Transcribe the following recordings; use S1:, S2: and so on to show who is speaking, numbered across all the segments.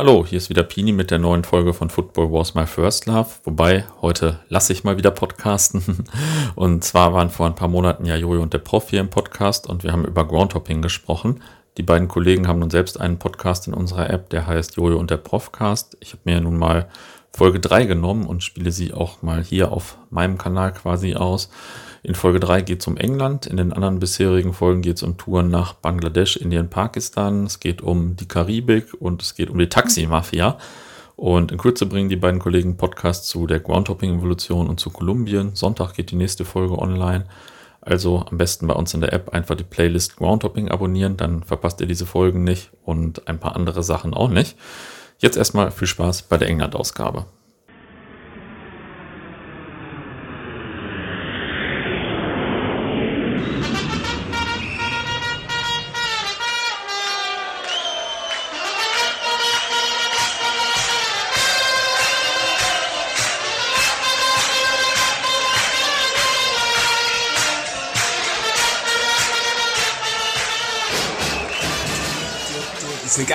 S1: Hallo, hier ist wieder Pini mit der neuen Folge von Football Was My First Love. Wobei, heute lasse ich mal wieder podcasten. Und zwar waren vor ein paar Monaten ja Jojo und der Prof hier im Podcast und wir haben über Groundhopping gesprochen. Die beiden Kollegen haben nun selbst einen Podcast in unserer App, der heißt Jojo und der Profcast. Ich habe mir nun mal Folge 3 genommen und spiele sie auch mal hier auf meinem Kanal quasi aus. In Folge 3 geht es um England, in den anderen bisherigen Folgen geht es um Touren nach Bangladesch, Indien, Pakistan, es geht um die Karibik und es geht um die Taxi-Mafia. Und in Kürze bringen die beiden Kollegen Podcasts zu der Groundhopping-Evolution und zu Kolumbien. Sonntag geht die nächste Folge online. Also am besten bei uns in der App einfach die Playlist Groundhopping abonnieren, dann verpasst ihr diese Folgen nicht und ein paar andere Sachen auch nicht. Jetzt erstmal viel Spaß bei der England-Ausgabe.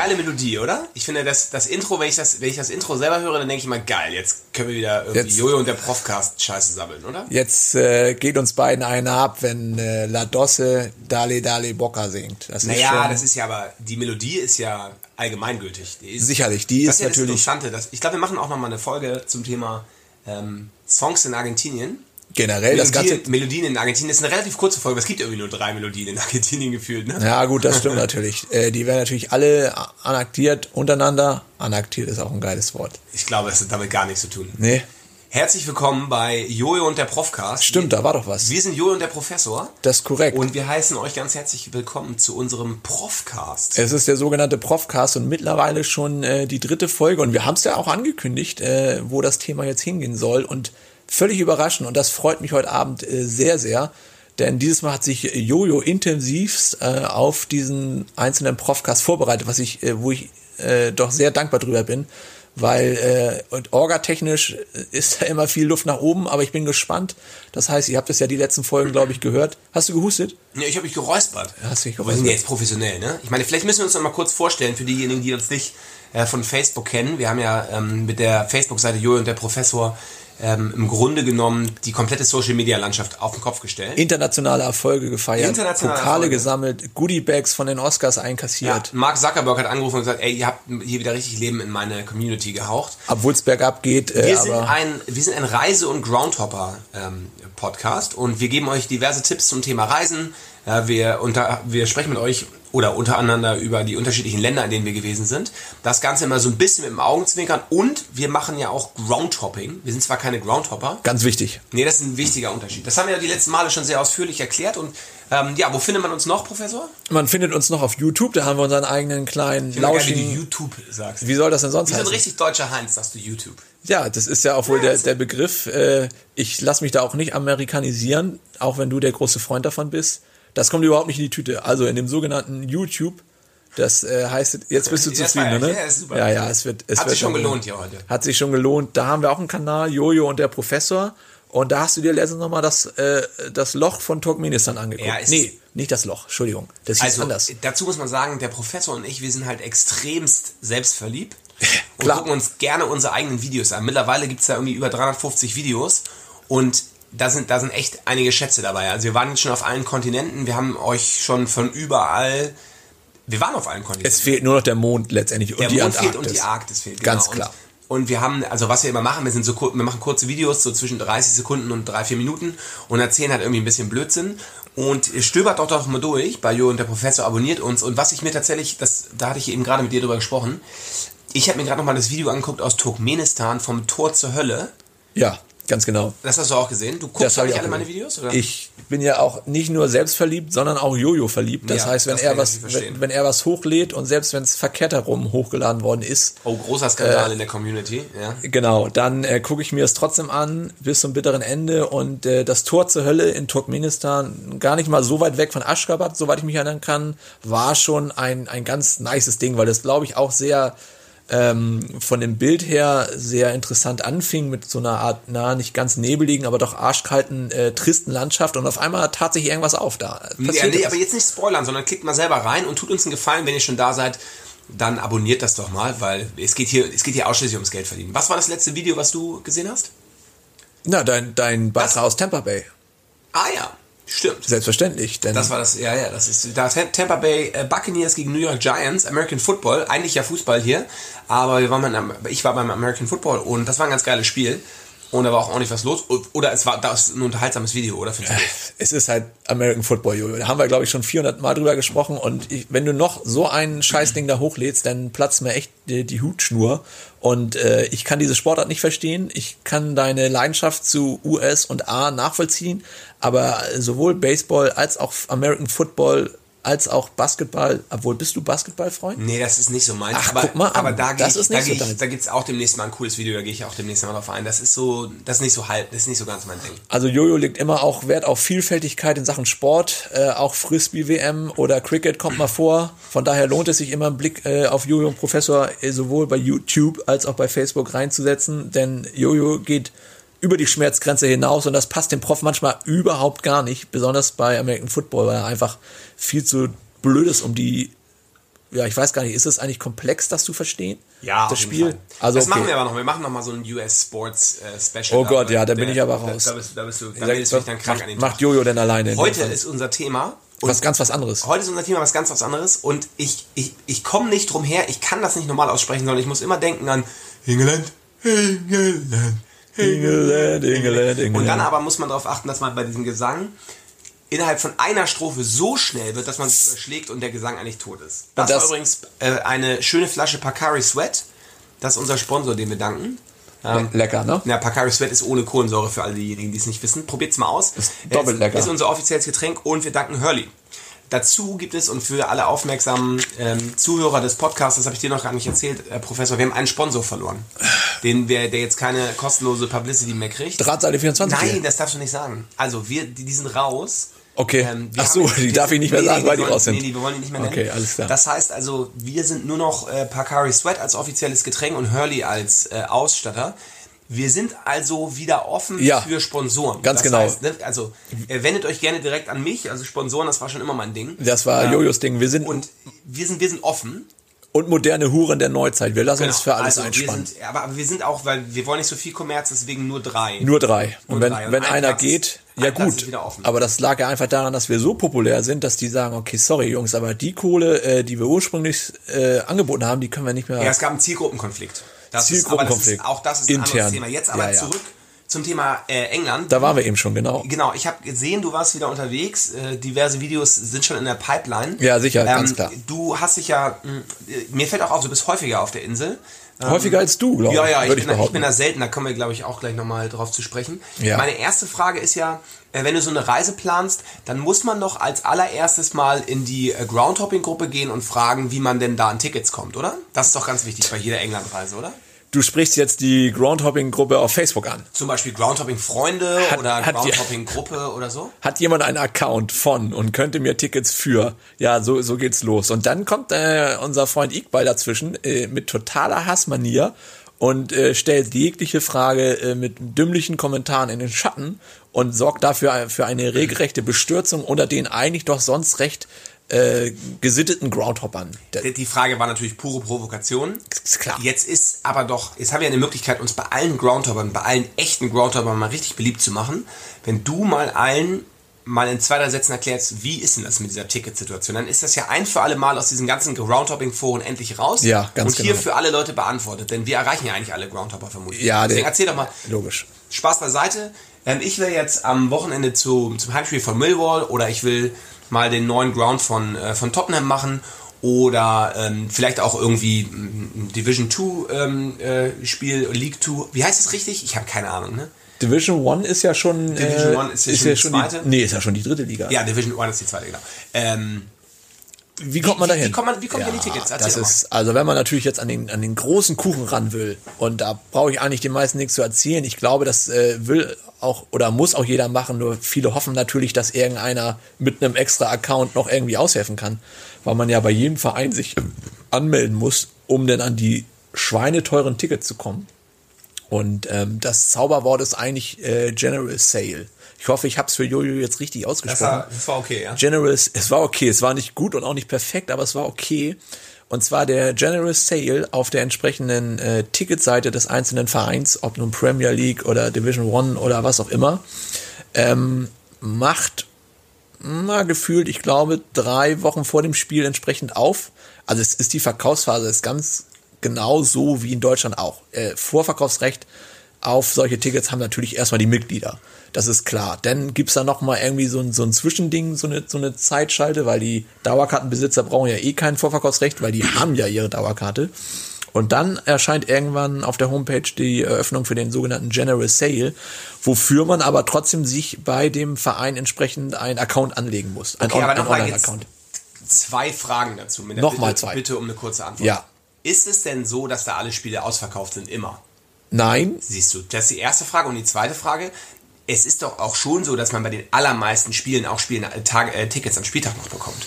S2: Geile Melodie, oder? Ich finde, das, das Intro, wenn ich das, wenn ich das Intro selber höre, dann denke ich mal, geil, jetzt können wir wieder irgendwie jetzt, Jojo und der Profcast Scheiße sammeln, oder?
S3: Jetzt äh, geht uns beiden einer ab, wenn äh, La Dosse Dale Dale Bocca singt.
S2: Das naja, schon, das ist ja aber, die Melodie ist ja allgemeingültig.
S3: Die ist, sicherlich, die ist,
S2: ist ja
S3: natürlich.
S2: Das Interessante, das, ich glaube, wir machen auch noch mal eine Folge zum Thema ähm, Songs in Argentinien
S3: generell
S2: Melodien,
S3: das ganze.
S2: Melodien in Argentinien, das ist eine relativ kurze Folge, es gibt irgendwie nur drei Melodien in Argentinien gefühlt, ne?
S3: Ja, gut, das stimmt natürlich. Äh, die werden natürlich alle anaktiert untereinander. Anaktiert ist auch ein geiles Wort.
S2: Ich glaube, es hat damit gar nichts zu tun.
S3: Nee.
S2: Herzlich willkommen bei Jojo und der Profcast.
S3: Stimmt, da war doch was.
S2: Wir sind Jojo und der Professor.
S3: Das ist korrekt.
S2: Und wir heißen euch ganz herzlich willkommen zu unserem Profcast.
S3: Es ist der sogenannte Profcast und mittlerweile schon äh, die dritte Folge. Und wir haben es ja auch angekündigt, äh, wo das Thema jetzt hingehen soll. Und völlig überraschend und das freut mich heute Abend äh, sehr, sehr. Denn dieses Mal hat sich Jojo intensivst äh, auf diesen einzelnen Profcast vorbereitet, was ich, äh, wo ich doch sehr dankbar drüber bin, weil äh, und orgatechnisch ist da immer viel Luft nach oben, aber ich bin gespannt. Das heißt, ihr habt es ja die letzten Folgen, glaube ich, gehört. Hast du gehustet?
S2: Nee, ich habe mich geräuspert.
S3: Hast dich geräuspert?
S2: Wir sind jetzt professionell, ne? Ich meine, vielleicht müssen wir uns noch mal kurz vorstellen für diejenigen, die uns nicht äh, von Facebook kennen. Wir haben ja ähm, mit der Facebook-Seite Jojo und der Professor ähm, im Grunde genommen die komplette Social Media Landschaft auf den Kopf gestellt.
S3: Internationale Erfolge gefeiert, Internationale Pokale Erfolge. gesammelt, Goodiebags von den Oscars einkassiert.
S2: Ja, Mark Zuckerberg hat angerufen und gesagt, ey, ihr habt hier wieder richtig Leben in meine Community gehaucht.
S3: Obwohl es bergab geht.
S2: Äh, wir, sind ein, wir sind ein Reise- und Groundhopper ähm, und wir geben euch diverse Tipps zum Thema Reisen. Ja, wir, unter, wir sprechen mit euch oder untereinander über die unterschiedlichen Länder, in denen wir gewesen sind. Das Ganze immer so ein bisschen mit dem Augenzwinkern und wir machen ja auch Groundhopping. Wir sind zwar keine Groundhopper.
S3: Ganz wichtig.
S2: Nee, das ist ein wichtiger Unterschied. Das haben wir ja die letzten Male schon sehr ausführlich erklärt und ähm, ja, wo findet man uns noch, Professor?
S3: Man findet uns noch auf YouTube, da haben wir unseren eigenen kleinen
S2: lauschigen... Geil, wie du YouTube sagst.
S3: Wie soll das denn sonst
S2: sein? Wie so ein richtig deutscher Heinz sagst du YouTube.
S3: Ja, das ist ja auch wohl ja, der, der Begriff. Äh, ich lasse mich da auch nicht amerikanisieren, auch wenn du der große Freund davon bist. Das kommt überhaupt nicht in die Tüte. Also in dem sogenannten YouTube, das äh, heißt, jetzt bist du zufrieden, ne?
S2: Ja, super.
S3: ja, ja, es wird. Es
S2: hat
S3: wird
S2: sich schon gelohnt hier heute.
S3: Hat sich schon gelohnt. Da haben wir auch einen Kanal, Jojo und der Professor. Und da hast du dir letztens nochmal das, äh, das Loch von Turkmenistan angeguckt. Ja, nee, nicht das Loch, Entschuldigung. Das
S2: also,
S3: anders.
S2: Dazu muss man sagen, der Professor und ich, wir sind halt extremst selbstverliebt. und gucken uns gerne unsere eigenen Videos an. Mittlerweile gibt es da irgendwie über 350 Videos. Und da sind, da sind echt einige Schätze dabei. Also wir waren jetzt schon auf allen Kontinenten, wir haben euch schon von überall. Wir waren auf allen Kontinenten.
S3: Es fehlt nur noch der Mond letztendlich
S2: und der
S3: die
S2: Mond
S3: Antarktis.
S2: fehlt und die Arktis fehlt.
S3: Genau. Ganz klar.
S2: Und, und, wir haben, also was wir immer machen, wir sind so wir machen kurze Videos, so zwischen 30 Sekunden und 3, 4 Minuten und erzählen halt irgendwie ein bisschen Blödsinn. Und stöbert doch doch mal durch bei Jo und der Professor abonniert uns. Und was ich mir tatsächlich, das, da hatte ich eben gerade mit dir drüber gesprochen, ich habe mir gerade noch mal das Video angeguckt aus Turkmenistan vom Tor zur Hölle.
S3: Ja. Ganz genau.
S2: Das hast du auch gesehen? Du guckst
S3: nicht
S2: alle meine Videos? Oder?
S3: Ich bin ja auch nicht nur selbstverliebt, sondern auch Jojo verliebt. Das ja, heißt, wenn das er was, wenn, wenn, er was hochlädt und selbst wenn es verkehrt herum hochgeladen worden ist.
S2: Oh, großer Skandal äh, in der Community, ja.
S3: Genau, dann äh, gucke ich mir es trotzdem an bis zum bitteren Ende und äh, das Tor zur Hölle in Turkmenistan, gar nicht mal so weit weg von Aschgabat, soweit ich mich erinnern kann, war schon ein, ein ganz nices Ding, weil das glaube ich auch sehr ähm, von dem Bild her sehr interessant anfing mit so einer Art, na, nicht ganz nebeligen, aber doch arschkalten, äh, tristen Landschaft und auf einmal tat sich irgendwas auf da.
S2: ja, nee, aber jetzt nicht spoilern, sondern klickt mal selber rein und tut uns einen Gefallen, wenn ihr schon da seid. dann abonniert das doch mal, weil es geht hier, es geht hier ausschließlich ums Geld verdienen. Was war das letzte Video, was du gesehen hast?
S3: Na, dein, dein Beitrag aus Tampa Bay.
S2: Ah ja, stimmt.
S3: Selbstverständlich. Denn
S2: Das war das, ja, ja, das ist da Tampa Bay äh, Buccaneers gegen New York Giants, American Football, eigentlich ja Fußball hier, aber wir waren beim, ich war beim American Football und das war ein ganz geiles Spiel und da war auch ordentlich was los. Oder es war das ein unterhaltsames Video, oder? Du nicht?
S3: es ist halt American Football, Jojo. Da haben wir, glaube ich, schon 400 Mal drüber gesprochen. Und ich, wenn du noch so ein Scheißding da hochlädst, dann platzt mir echt die, die Hutschnur. Und äh, ich kann diese Sportart nicht verstehen. Ich kann deine Leidenschaft zu US und A nachvollziehen. Aber sowohl Baseball als auch American Football als auch Basketball. Obwohl, bist du Basketballfreund?
S2: Nee, das ist nicht so meins.
S3: Ach,
S2: aber,
S3: guck mal
S2: aber da,
S3: Das
S2: ich, da,
S3: so
S2: ich, da gibt's auch demnächst mal ein cooles Video, da gehe ich auch demnächst mal drauf ein. Das ist so, das ist nicht so halb, das ist nicht so ganz mein Ding.
S3: Also Jojo legt immer auch Wert auf Vielfältigkeit in Sachen Sport. Äh, auch Frisbee-WM oder Cricket kommt mal vor. Von daher lohnt es sich immer einen Blick äh, auf Jojo und Professor äh, sowohl bei YouTube als auch bei Facebook reinzusetzen. Denn Jojo geht über die Schmerzgrenze hinaus und das passt dem Prof manchmal überhaupt gar nicht. Besonders bei American Football, weil er einfach viel zu blöd ist, um die ja, ich weiß gar nicht, ist es eigentlich komplex, das zu verstehen?
S2: Ja,
S3: das Spiel.
S2: Fall.
S3: Also
S2: das
S3: okay.
S2: machen wir aber noch. Wir machen noch mal so ein US Sports äh, Special.
S3: Oh Gott, ja, da bin ich aber raus.
S2: Da, da bist, da bist du, da du dich dann krank
S3: macht,
S2: an den
S3: macht
S2: Tag.
S3: Jojo denn alleine?
S2: Heute ist unser Thema.
S3: was ganz was anderes.
S2: Heute ist unser Thema was ganz was anderes und ich, ich, ich komme nicht drum her, ich kann das nicht normal aussprechen, sondern ich muss immer denken an England, England,
S3: England, England, England.
S2: Und dann aber muss man darauf achten, dass man bei diesem Gesang innerhalb von einer Strophe so schnell wird, dass man sich überschlägt und der Gesang eigentlich tot ist. Das,
S3: das-
S2: war übrigens äh, eine schöne Flasche Pacari Sweat. Das ist unser Sponsor, den wir danken. Ähm,
S3: Lecker, ne?
S2: ja, Pacari Sweat ist ohne Kohlensäure für alle diejenigen, die es nicht wissen. Probiert's mal aus. Ist
S3: doppelt lecker.
S2: Ist unser offizielles Getränk und wir danken Hurley. Dazu gibt es, und für alle aufmerksamen ähm, Zuhörer des Podcasts, das habe ich dir noch gar nicht erzählt, äh, Professor, wir haben einen Sponsor verloren. Den wir, der jetzt keine kostenlose Publicity mehr kriegt.
S3: Drahtseite 24.
S2: Nein, das darfst du nicht sagen. Also wir, die, die sind raus.
S3: Okay.
S2: Ähm,
S3: Ach so, die darf ich nicht mehr
S2: nee,
S3: sagen,
S2: nee,
S3: weil die
S2: wollen-
S3: raus sind.
S2: Nee, nee, wir wollen die nicht mehr nennen.
S3: Okay, alles klar.
S2: Das heißt also, wir sind nur noch äh, Pacari Sweat als offizielles Getränk und Hurley als äh, Ausstatter. Wir sind also wieder offen
S3: Ja,
S2: für Sponsoren.
S3: ganz
S2: das
S3: genau.
S2: Heißt, ne, also äh, wendet euch gerne direkt an mich. Also Sponsoren, das war schon immer mein Ding.
S3: Das war
S2: Ja.
S3: Jojos Ding. Wir sind
S2: Und wir sind, wir sind offen.
S3: und moderne Huren der Neuzeit. Wir lassen uns für alles
S2: also
S3: einspannen.
S2: sind, aber, aber wir sind auch, weil wir wollen nicht so viel Kommerz, deswegen nur drei.
S3: Nur drei. Und
S2: Nur
S3: wenn,
S2: drei. Und
S3: wenn
S2: ein
S3: einer
S2: Platz
S3: geht, ja gut. Aber das lag ja einfach daran, dass wir so populär sind, dass die sagen, okay, sorry Jungs, aber die Kohle, äh, die wir ursprünglich äh, angeboten haben, die können wir nicht mehr.
S2: Ja, es gab einen Zielgruppenkonflikt. Das Ist, aber das ist, auch das ist ein
S3: Intern.
S2: anderes Thema. Jetzt aber
S3: Ja, ja.
S2: zurück zum Thema äh, England.
S3: da waren wir eben schon, genau.
S2: Genau, ich habe gesehen, du warst wieder unterwegs. Äh, diverse Videos sind schon in der Pipeline.
S3: Ja, sicher, ganz klar.
S2: Du hast dich ja, mh, äh, mir fällt auch auf, du bist häufiger auf der Insel. Ähm,
S3: Häufiger als du, glaube
S2: ja,
S3: ich.
S2: ja, ich
S3: würde
S2: bin, da, ich bin da selten, da kommen wir, glaube ich, auch gleich nochmal drauf zu sprechen.
S3: Ja.
S2: Meine erste Frage ist ja, äh, wenn du so eine Reise planst, dann muss man doch als allererstes mal in die äh, Groundhopping-Gruppe gehen und fragen, wie man denn da an Tickets kommt, oder? Das ist doch ganz wichtig bei jeder England-Reise, oder?
S3: Du sprichst jetzt die Groundhopping-Gruppe auf Facebook an.
S2: Zum Beispiel Groundhopping-Freunde oder Groundhopping-Gruppe oder so?
S3: Hat jemand einen Account von und könnte mir Tickets für? Ja, so, so geht's los. Und dann kommt äh, unser Freund Iqbal dazwischen äh, mit totaler Hassmanier und äh, stellt jegliche Frage äh, mit dümmlichen Kommentaren in den Schatten und sorgt dafür für eine regelrechte Bestürzung unter den eigentlich doch sonst recht äh, gesitteten Groundhoppern.
S2: Die Frage war natürlich pure Provokation.
S3: Ist klar.
S2: Jetzt ist aber doch, jetzt haben wir eine Möglichkeit, uns bei allen Groundhoppern, bei allen echten Groundhoppern mal richtig beliebt zu machen. Wenn du mal allen mal in zwei, drei Sätzen erklärst, wie ist denn das mit dieser Ticketsituation, dann ist das ja ein für alle Mal aus diesen ganzen Groundhopping-Foren endlich raus.
S3: Ja, ganz
S2: Und hier
S3: genau.
S2: für alle Leute beantwortet, denn wir erreichen ja eigentlich alle Groundhopper vermutlich.
S3: Ja,
S2: Deswegen erzähl doch mal,
S3: Logisch.
S2: Spaß beiseite. Ähm, ich will jetzt am Wochenende zu, zum Heimspiel von Millwall oder ich will mal den neuen Ground von, äh, von Tottenham machen oder ähm, vielleicht auch irgendwie ein Division 2 ähm, äh, Spiel, League 2. Wie heißt es richtig? Ich habe keine Ahnung, ne?
S3: Division One ist ja schon.
S2: Division
S3: äh,
S2: One ist ja schon die zweite?
S3: Die, nee, ist ja schon die dritte Liga.
S2: Ja, Division 1 ist die zweite, genau. Ähm,
S3: Wie kommt man
S2: wie-
S3: dahin?
S2: wie kommt man- wie kommt ihr an die Tickets? Erzähl
S3: Das ist, also wenn man natürlich jetzt an den, an den großen Kuchen ran will, und da brauche ich eigentlich den meisten nichts zu erzählen. Ich glaube, das äh, will auch oder muss auch jeder machen, nur viele hoffen natürlich, dass irgendeiner mit einem extra Account noch irgendwie aushelfen kann, weil man ja bei jedem Verein sich anmelden muss, um dann an die schweineteuren Tickets zu kommen. Und ähm, das Zauberwort ist eigentlich äh, General Sale. Ich hoffe, ich habe es für Jojo jetzt richtig
S2: das,
S3: ausgesprochen.
S2: war, das war okay, ja.
S3: General, es war okay, es war nicht gut und auch nicht perfekt, aber es war okay. Und zwar der General Sale auf der entsprechenden äh, Ticketseite des einzelnen Vereins, ob nun Premier League oder Division One oder was auch immer, ähm, macht mal gefühlt, ich glaube, drei Wochen vor dem Spiel entsprechend auf. Also es ist die Verkaufsphase, ist ganz genau so wie in Deutschland auch. Äh, Vorverkaufsrecht auf solche Tickets haben natürlich erstmal die Mitglieder. Das ist klar. Dann gibt's da nochmal irgendwie so ein, so ein Zwischending, so eine, so eine Zeitschalte, weil die Dauerkartenbesitzer brauchen ja eh kein Vorverkaufsrecht, weil die haben ja ihre Dauerkarte. Und dann erscheint irgendwann auf der Homepage die Eröffnung für den sogenannten General Sale, wofür man aber trotzdem sich bei dem Verein entsprechend einen Account anlegen muss. Ein,
S2: Okay, aber nochmal jetzt zwei Fragen dazu.
S3: Nochmal
S2: Bitte,
S3: zwei.
S2: Bitte um eine kurze Antwort.
S3: Ja.
S2: Ist es denn so, dass da alle Spiele ausverkauft sind? Immer.
S3: Nein,
S2: Siehst du, das ist die erste Frage. Und die zweite Frage, es ist doch auch schon so, dass man bei den allermeisten Spielen auch Spielen, äh, Tag, äh, Tickets am Spieltag noch bekommt.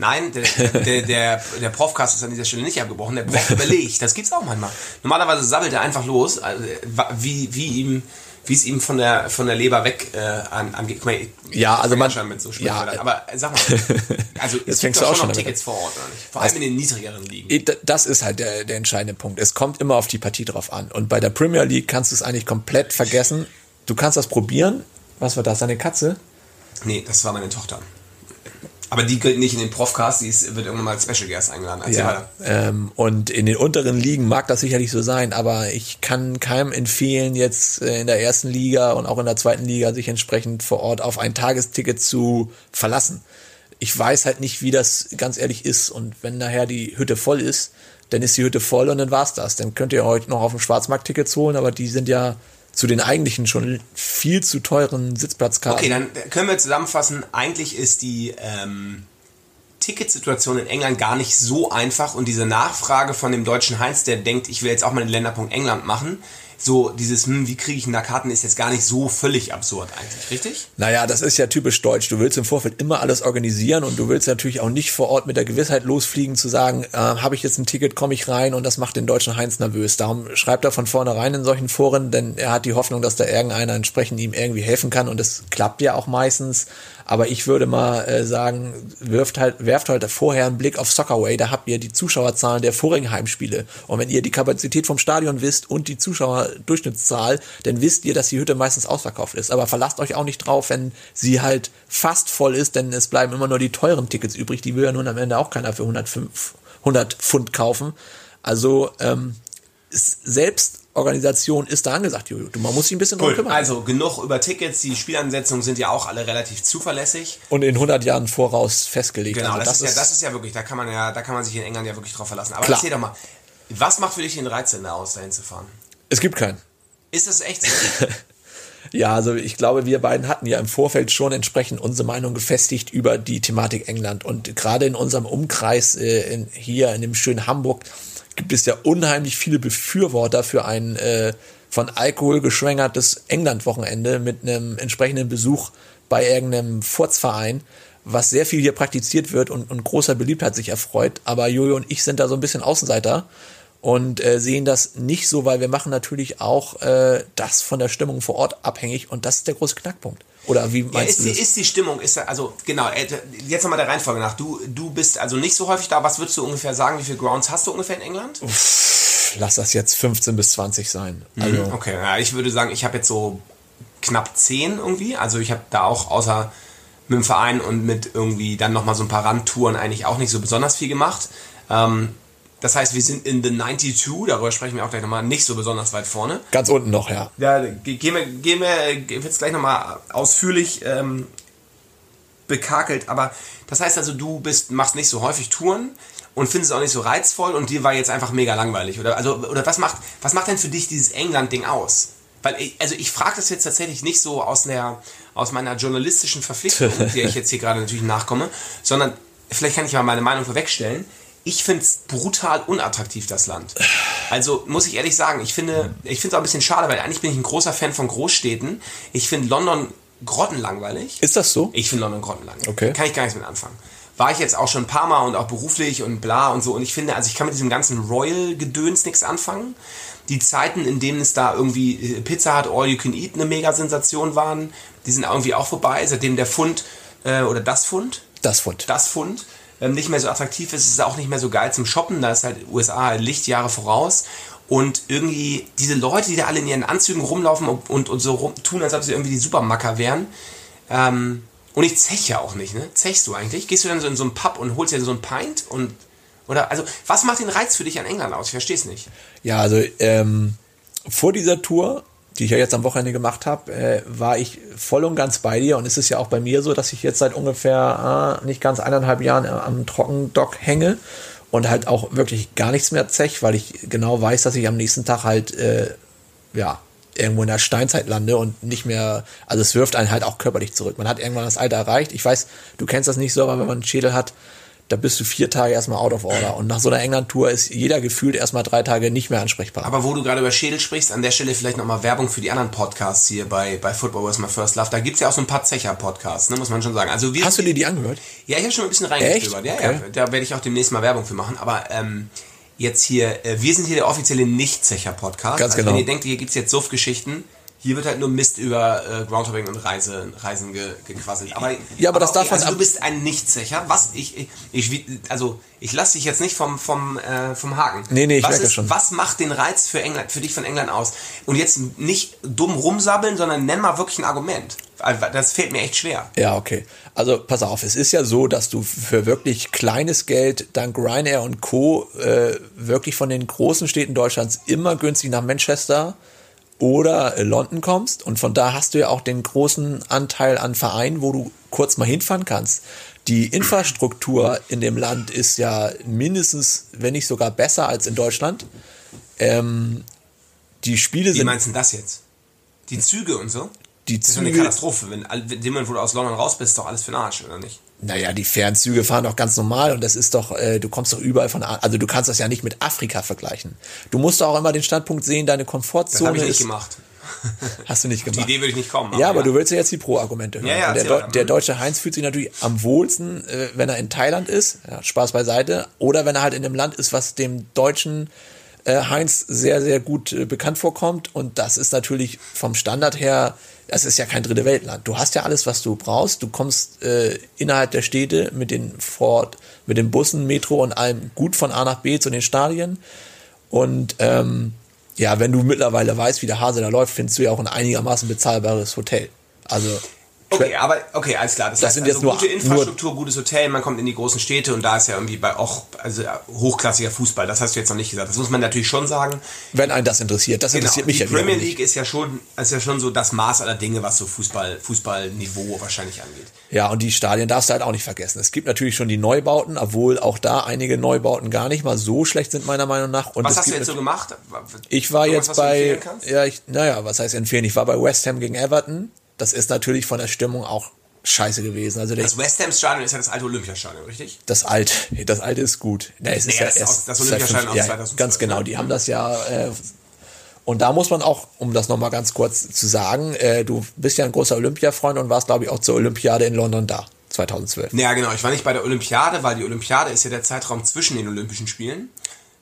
S2: Nein, der, der, der, der Profcast ist an dieser Stelle nicht abgebrochen. Der Prof überlegt. Das gibt's auch manchmal. Normalerweise sabbelt er einfach los, also, wie, wie ihm, wie es ihm von der, von der Leber weg äh, an, angeht. Ich-
S3: Ja, also man-
S2: schon mit so
S3: ja,
S2: aber sag mal, also es
S3: Jetzt fängst du auch
S2: schon noch Tickets vor Ort, oder nicht? Vor allem in den niedrigeren Ligen.
S3: das ist halt der, der entscheidende Punkt. Es kommt immer auf die Partie drauf an. Und bei der Premier League kannst du es eigentlich komplett vergessen. Du kannst das probieren. Was war das? Deine Katze?
S2: Nee, das war meine Tochter. Aber die gilt nicht in den Profcast, die ist, wird irgendwann mal als Special Guest eingeladen. Erzähl
S3: Ja, ähm, und in den unteren Ligen mag das sicherlich so sein, aber ich kann keinem empfehlen, jetzt äh, in der ersten Liga und auch in der zweiten Liga sich entsprechend vor Ort auf ein Tagesticket zu verlassen. Ich weiß halt nicht, wie das ganz ehrlich ist. Und wenn nachher die Hütte voll ist, dann ist die Hütte voll und dann war's das. Dann könnt ihr euch noch auf dem Schwarzmarkt Tickets holen, aber die sind ja zu den eigentlichen schon viel zu teuren Sitzplatzkarten.
S2: Okay, dann können wir zusammenfassen. Eigentlich ist die ähm, Ticketsituation in England gar nicht so einfach und diese Nachfrage von dem deutschen Heinz, der denkt, ich will jetzt auch mal den Länderpunkt England machen, so dieses, hm, wie kriege ich da Karten, ist jetzt gar nicht so völlig absurd eigentlich, richtig?
S3: Naja, das ist ja typisch deutsch. Du willst im Vorfeld immer alles organisieren und du willst natürlich auch nicht vor Ort mit der Gewissheit losfliegen, zu sagen, äh, habe ich jetzt ein Ticket, komme ich rein und das macht den deutschen Heinz nervös. Darum schreibt er von vornherein in solchen Foren, denn er hat die Hoffnung, dass da irgendeiner entsprechend ihm irgendwie helfen kann und das klappt ja auch meistens. Aber ich würde mal äh, sagen, wirft halt, werft halt vorher einen Blick auf Soccerway, da habt ihr die Zuschauerzahlen der vorigen Heimspiele. Und wenn ihr die Kapazität vom Stadion wisst und die Zuschauerdurchschnittszahl, dann wisst ihr, dass die Hütte meistens ausverkauft ist. Aber verlasst euch auch nicht drauf, wenn sie halt fast voll ist, denn es bleiben immer nur die teuren Tickets übrig. Die will ja nun am Ende auch keiner für 105, 100 Pfund kaufen. Also ähm, ist, Selbstorganisation ist da angesagt, Jojo. Man muss sich ein bisschen drum
S2: Cool.
S3: kümmern.
S2: Also genug über Tickets, die Spielansetzungen sind ja auch alle relativ zuverlässig.
S3: und in 100 Jahren voraus festgelegt.
S2: Genau,
S3: also
S2: das, ist ja, das ist ja wirklich, da kann man ja, da kann man sich in England ja wirklich drauf verlassen. Aber
S3: Klar.
S2: erzähl doch mal, was macht für dich den Reiz denn da aus, dahin zu fahren?
S3: es gibt keinen.
S2: Ist das echt so?
S3: Ja, also ich glaube, wir beiden hatten ja im Vorfeld schon entsprechend unsere Meinung gefestigt über die Thematik England. Und gerade in unserem Umkreis äh, in, hier in dem schönen Hamburg gibt es ja unheimlich viele Befürworter für ein äh, von Alkohol geschwängertes England-Wochenende mit einem entsprechenden Besuch bei irgendeinem Furzverein, was sehr viel hier praktiziert wird und, und großer Beliebtheit sich erfreut. Aber Jojo und ich sind da so ein bisschen Außenseiter und äh, sehen das nicht so, weil wir machen natürlich auch äh, das von der Stimmung vor Ort abhängig und das ist der große Knackpunkt. Oder wie
S2: Ja,
S3: meinst
S2: ist,
S3: du
S2: die,
S3: das?
S2: ist die Stimmung, ist also genau, äh, jetzt nochmal der Reihenfolge nach. Du, du bist also nicht so häufig da. Was würdest du ungefähr sagen? Wie viele Grounds hast du ungefähr in England?
S3: Lass das jetzt 15 bis 20 sein. Also
S2: Okay, ja, ich würde sagen, ich habe jetzt so knapp 10 irgendwie. Also ich habe da auch außer mit dem Verein und mit irgendwie dann nochmal so ein paar Randtouren eigentlich auch nicht so besonders viel gemacht. Ähm, das heißt, wir sind in the 92, darüber sprechen wir auch gleich nochmal, nicht so besonders weit vorne.
S3: ganz unten noch, ja.
S2: Ja, ge- gehen wir, gehen wir jetzt gleich nochmal ausführlich ähm, bekakelt, aber das heißt also, du bist, machst nicht so häufig Touren und findest es auch nicht so reizvoll und dir war jetzt einfach mega langweilig, oder? Also, oder was macht, was macht denn für dich dieses England-Ding aus? Weil, ich, also ich frage das jetzt tatsächlich nicht so aus, der, aus meiner journalistischen Verpflichtung, der ich jetzt hier gerade natürlich nachkomme, sondern vielleicht kann ich mal meine Meinung vorwegstellen. Ich finde es brutal unattraktiv, das Land. Also muss ich ehrlich sagen, ich finde ich finde es auch ein bisschen schade, weil eigentlich bin ich ein großer Fan von Großstädten. Ich finde London grottenlangweilig.
S3: Ist das so?
S2: Ich finde London grottenlangweilig.
S3: Okay.
S2: Kann ich gar nichts mit anfangen. War ich jetzt auch schon ein paar Mal und auch beruflich und bla und so. Und ich finde, also ich kann mit diesem ganzen Royal-Gedöns nichts anfangen. Die Zeiten, in denen es da irgendwie äh, Pizza Hut All You Can Eat eine Mega-Sensation waren, die sind irgendwie auch vorbei, seitdem der Fund äh, oder das Fund,
S3: Das Fund.
S2: das Fund ähm, nicht mehr so attraktiv ist. Ist auch nicht mehr so geil zum Shoppen. Da ist halt USA halt Lichtjahre voraus. Und irgendwie diese Leute, die da alle in ihren Anzügen rumlaufen und, und, und so rum, tun, als ob sie irgendwie die Supermacker wären. Ähm, und ich zeche auch nicht, ne? Zechst du eigentlich? Gehst du dann so in so einen Pub und holst dir so ein Pint? Und, oder, also, was macht den Reiz für dich an England aus? Ich verstehe es nicht.
S3: Ja, also ähm, vor dieser Tour, die ich ja jetzt am Wochenende gemacht habe, äh, war ich voll und ganz bei dir. Und es ist ja auch bei mir so, dass ich jetzt seit ungefähr äh, nicht ganz eineinhalb Jahren am Trockendock hänge und halt auch wirklich gar nichts mehr zech, weil ich genau weiß, dass ich am nächsten Tag halt äh, ja irgendwo in der Steinzeit lande und nicht mehr, also es wirft einen halt auch körperlich zurück. Man hat irgendwann das Alter erreicht. Ich weiß, du kennst das nicht so, aber wenn man einen Schädel hat, da bist du vier Tage erstmal out of order. Und nach so einer England-Tour ist jeder gefühlt erstmal drei Tage nicht mehr ansprechbar.
S2: Aber wo du gerade über Schädel sprichst, an der Stelle vielleicht nochmal Werbung für die anderen Podcasts hier bei, bei Football Was My First Love. Da gibt's ja auch so ein paar Zecher-Podcasts, ne, muss man schon sagen. Also wir,
S3: Hast du dir die angehört?
S2: Ja, ich habe schon ein bisschen reingestöbert. Ja, okay. ja, da werde ich auch demnächst mal Werbung für machen. Aber ähm, jetzt hier, äh, wir sind hier der offizielle Nicht-Zecher-Podcast.
S3: Ganz
S2: also
S3: genau.
S2: wenn ihr denkt, hier gibt's jetzt Suff-Geschichten, hier wird halt nur Mist über äh, Groundhopping und Reise, Reisen ge, gequasselt. Aber,
S3: Ja, aber das darf man
S2: Also du bist ein Nicht-Zecher. Was? Ich, ich, ich, also ich lasse dich jetzt nicht vom, vom, äh, vom Haken.
S3: Nee, nee, ich
S2: was
S3: merke
S2: ist,
S3: schon.
S2: Was macht den Reiz für England, für dich von England aus? Und jetzt nicht dumm rumsabbeln, sondern nenn mal wirklich ein Argument. Also, Das fällt mir echt schwer.
S3: Ja, okay. Also pass auf, es ist ja so, dass du für wirklich kleines Geld dank Ryanair und Co. Äh, wirklich von den großen Städten Deutschlands immer günstig nach Manchester oder äh, London kommst. Und von da hast du ja auch den großen Anteil an Vereinen, wo du kurz mal hinfahren kannst. Die Infrastruktur in dem Land ist ja mindestens, wenn nicht sogar besser als in Deutschland. Ähm, die Spiele
S2: Wie
S3: sind
S2: meinst du das jetzt? Die Züge und so?
S3: die
S2: Das ist eine
S3: Züge,
S2: Katastrophe. Wenn, Moment, wo du aus London raus bist, ist doch alles für den Arsch, oder nicht?
S3: Naja, die Fernzüge fahren doch ganz normal und das ist doch, äh, du kommst doch überall von, also du kannst das ja nicht mit Afrika vergleichen. Du musst doch auch immer den Standpunkt sehen, deine
S2: Das
S3: Komfortzone
S2: habe ich nicht gemacht.
S3: hast du nicht
S2: Die
S3: gemacht.
S2: Idee würde ich nicht kommen.
S3: ja, aber du willst ja jetzt die Pro-Argumente hören.
S2: Ja, ja,
S3: der, Deu der deutsche Heinz fühlt sich natürlich am wohlsten, äh, wenn er in Thailand ist, ja, Spaß beiseite, oder wenn er halt in einem Land ist, was dem deutschen äh, Heinz sehr, sehr gut äh, bekannt vorkommt. Und das ist natürlich vom Standard her, das ist ja kein dritte Weltland. Du hast ja alles, was du brauchst. Du kommst äh, innerhalb der Städte mit den Ford, mit den Bussen, Metro und allem gut von A nach B zu den Stadien. Und ähm, ja, wenn du mittlerweile weißt, wie der Hase da läuft, findest du ja auch ein einigermaßen bezahlbares Hotel. Also
S2: Okay, aber okay, alles klar. Das,
S3: Das
S2: heißt
S3: sind
S2: also
S3: jetzt nur-
S2: gute Infrastruktur, gutes Hotel, man kommt in die großen Städte und da ist ja irgendwie bei auch also hochklassiger Fußball. Das hast du jetzt noch nicht gesagt. Das muss man natürlich schon sagen.
S3: wenn einen das interessiert, das interessiert mich
S2: die
S3: ja wieder
S2: Premier. League ist ja schon ist ja schon so das Maß aller Dinge, was so Fußball Fußballniveau wahrscheinlich angeht.
S3: Ja, und die Stadien darfst du halt auch nicht vergessen. Es gibt natürlich schon die Neubauten, obwohl auch da einige Neubauten gar nicht mal so schlecht sind, meiner Meinung nach. Und
S2: Was hast du jetzt so gemacht?
S3: Ich war
S2: Irgendwas,
S3: jetzt bei, ja, ich, naja, was heißt empfehlen? Ich war bei West Ham gegen Everton. Das ist natürlich von der Stimmung auch scheiße gewesen. Also
S2: Das West Ham Stadion ist ja das alte Olympiastadion, richtig?
S3: das alte, das alte ist gut. Nee, es ist
S2: Nee,
S3: ja
S2: das ist
S3: erst
S2: aus- das
S3: seit
S2: Olympiastadion aus
S3: ja,
S2: 2012,
S3: Ganz genau, die haben das ja. Äh, und da muss man auch, um das nochmal ganz kurz zu sagen, äh, du bist ja ein großer Olympiafreund und warst, glaube ich, auch zur Olympiade in London da, 2012.
S2: Ja, genau. Ich war nicht bei der Olympiade, weil die Olympiade ist ja der Zeitraum zwischen den Olympischen Spielen.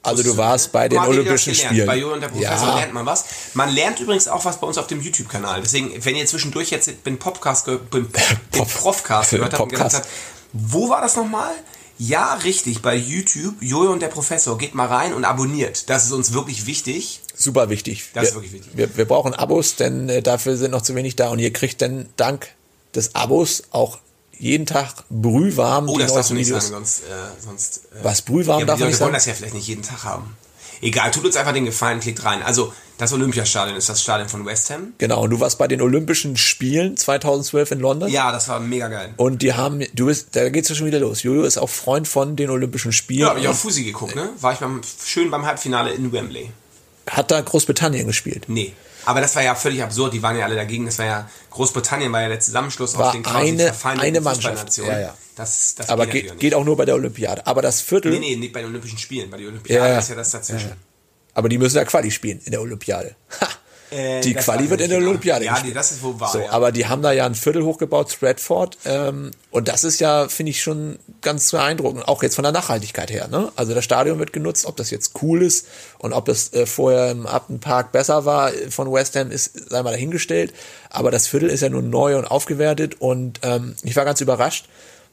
S3: Also du warst bei den Olympischen. Spielen.
S2: Bei Jo und der Professor
S3: Ja.
S2: lernt man was. Man lernt übrigens auch was bei uns auf dem YouTube-Kanal. Deswegen, wenn ihr zwischendurch jetzt den Podcast, den,
S3: Pop-
S2: Profcast gehört habt und habt, wo war das nochmal? Ja, richtig, bei YouTube, Jojo und der Professor. Geht mal rein und abonniert. Das ist uns wirklich wichtig.
S3: Super wichtig.
S2: Das
S3: wir,
S2: ist wirklich wichtig.
S3: Wir, wir brauchen Abos, denn äh, dafür sind noch zu wenig da. Und ihr kriegt dann dank des Abos auch jeden Tag brühwarm
S2: Oh,
S3: die
S2: das darfst du nicht
S3: Videos.
S2: sagen, sonst... Äh, sonst äh,
S3: Was, brühwarm
S2: ja,
S3: darf man nicht
S2: wollen
S3: sagen?
S2: das ja vielleicht nicht jeden Tag haben. Egal, tut uns einfach den Gefallen, klickt rein. Also, das Olympiastadion ist das Stadion von West Ham.
S3: Genau, und du warst bei den Olympischen Spielen 2012 in London.
S2: Ja, das war mega geil.
S3: Und die haben, du bist, da geht's ja schon wieder los. Jojo ist auch Freund von den Olympischen Spielen.
S2: Ja, hab ich auf Fusi geguckt, ne? War ich beim, schön beim Halbfinale in Wembley.
S3: Hat da Großbritannien gespielt.
S2: Nee. Aber das war ja völlig absurd, die waren ja alle dagegen. Das war ja, Großbritannien war ja der Zusammenschluss
S3: War
S2: aus den quasi
S3: eine- eine Mannschaft. Ja, ja.
S2: Das, das
S3: Aber
S2: geht,
S3: geht, geht auch nur bei der Olympiade. Aber das Viertel.
S2: Nee, nee, nicht bei den Olympischen Spielen. Bei den Olympiaden
S3: Ja, ja.
S2: ist ja das dazwischen.
S3: aber die müssen ja Quali spielen in der Olympiade. Ha.
S2: Äh,
S3: die Quali wird in der. Olympiade
S2: Ja, die, das ist wohl wahr.
S3: So,
S2: ja.
S3: aber die haben da ja ein Viertel hochgebaut, Stratford. Ähm, und das ist ja, finde ich, schon ganz beeindruckend. Auch jetzt von der Nachhaltigkeit her. Ne? Also das Stadion wird genutzt, ob das jetzt cool ist und ob das äh, vorher im Upton Park besser war äh, von West Ham, ist, sei mal dahingestellt. Aber das Viertel ist ja nun neu und aufgewertet. Und ähm, ich war ganz überrascht,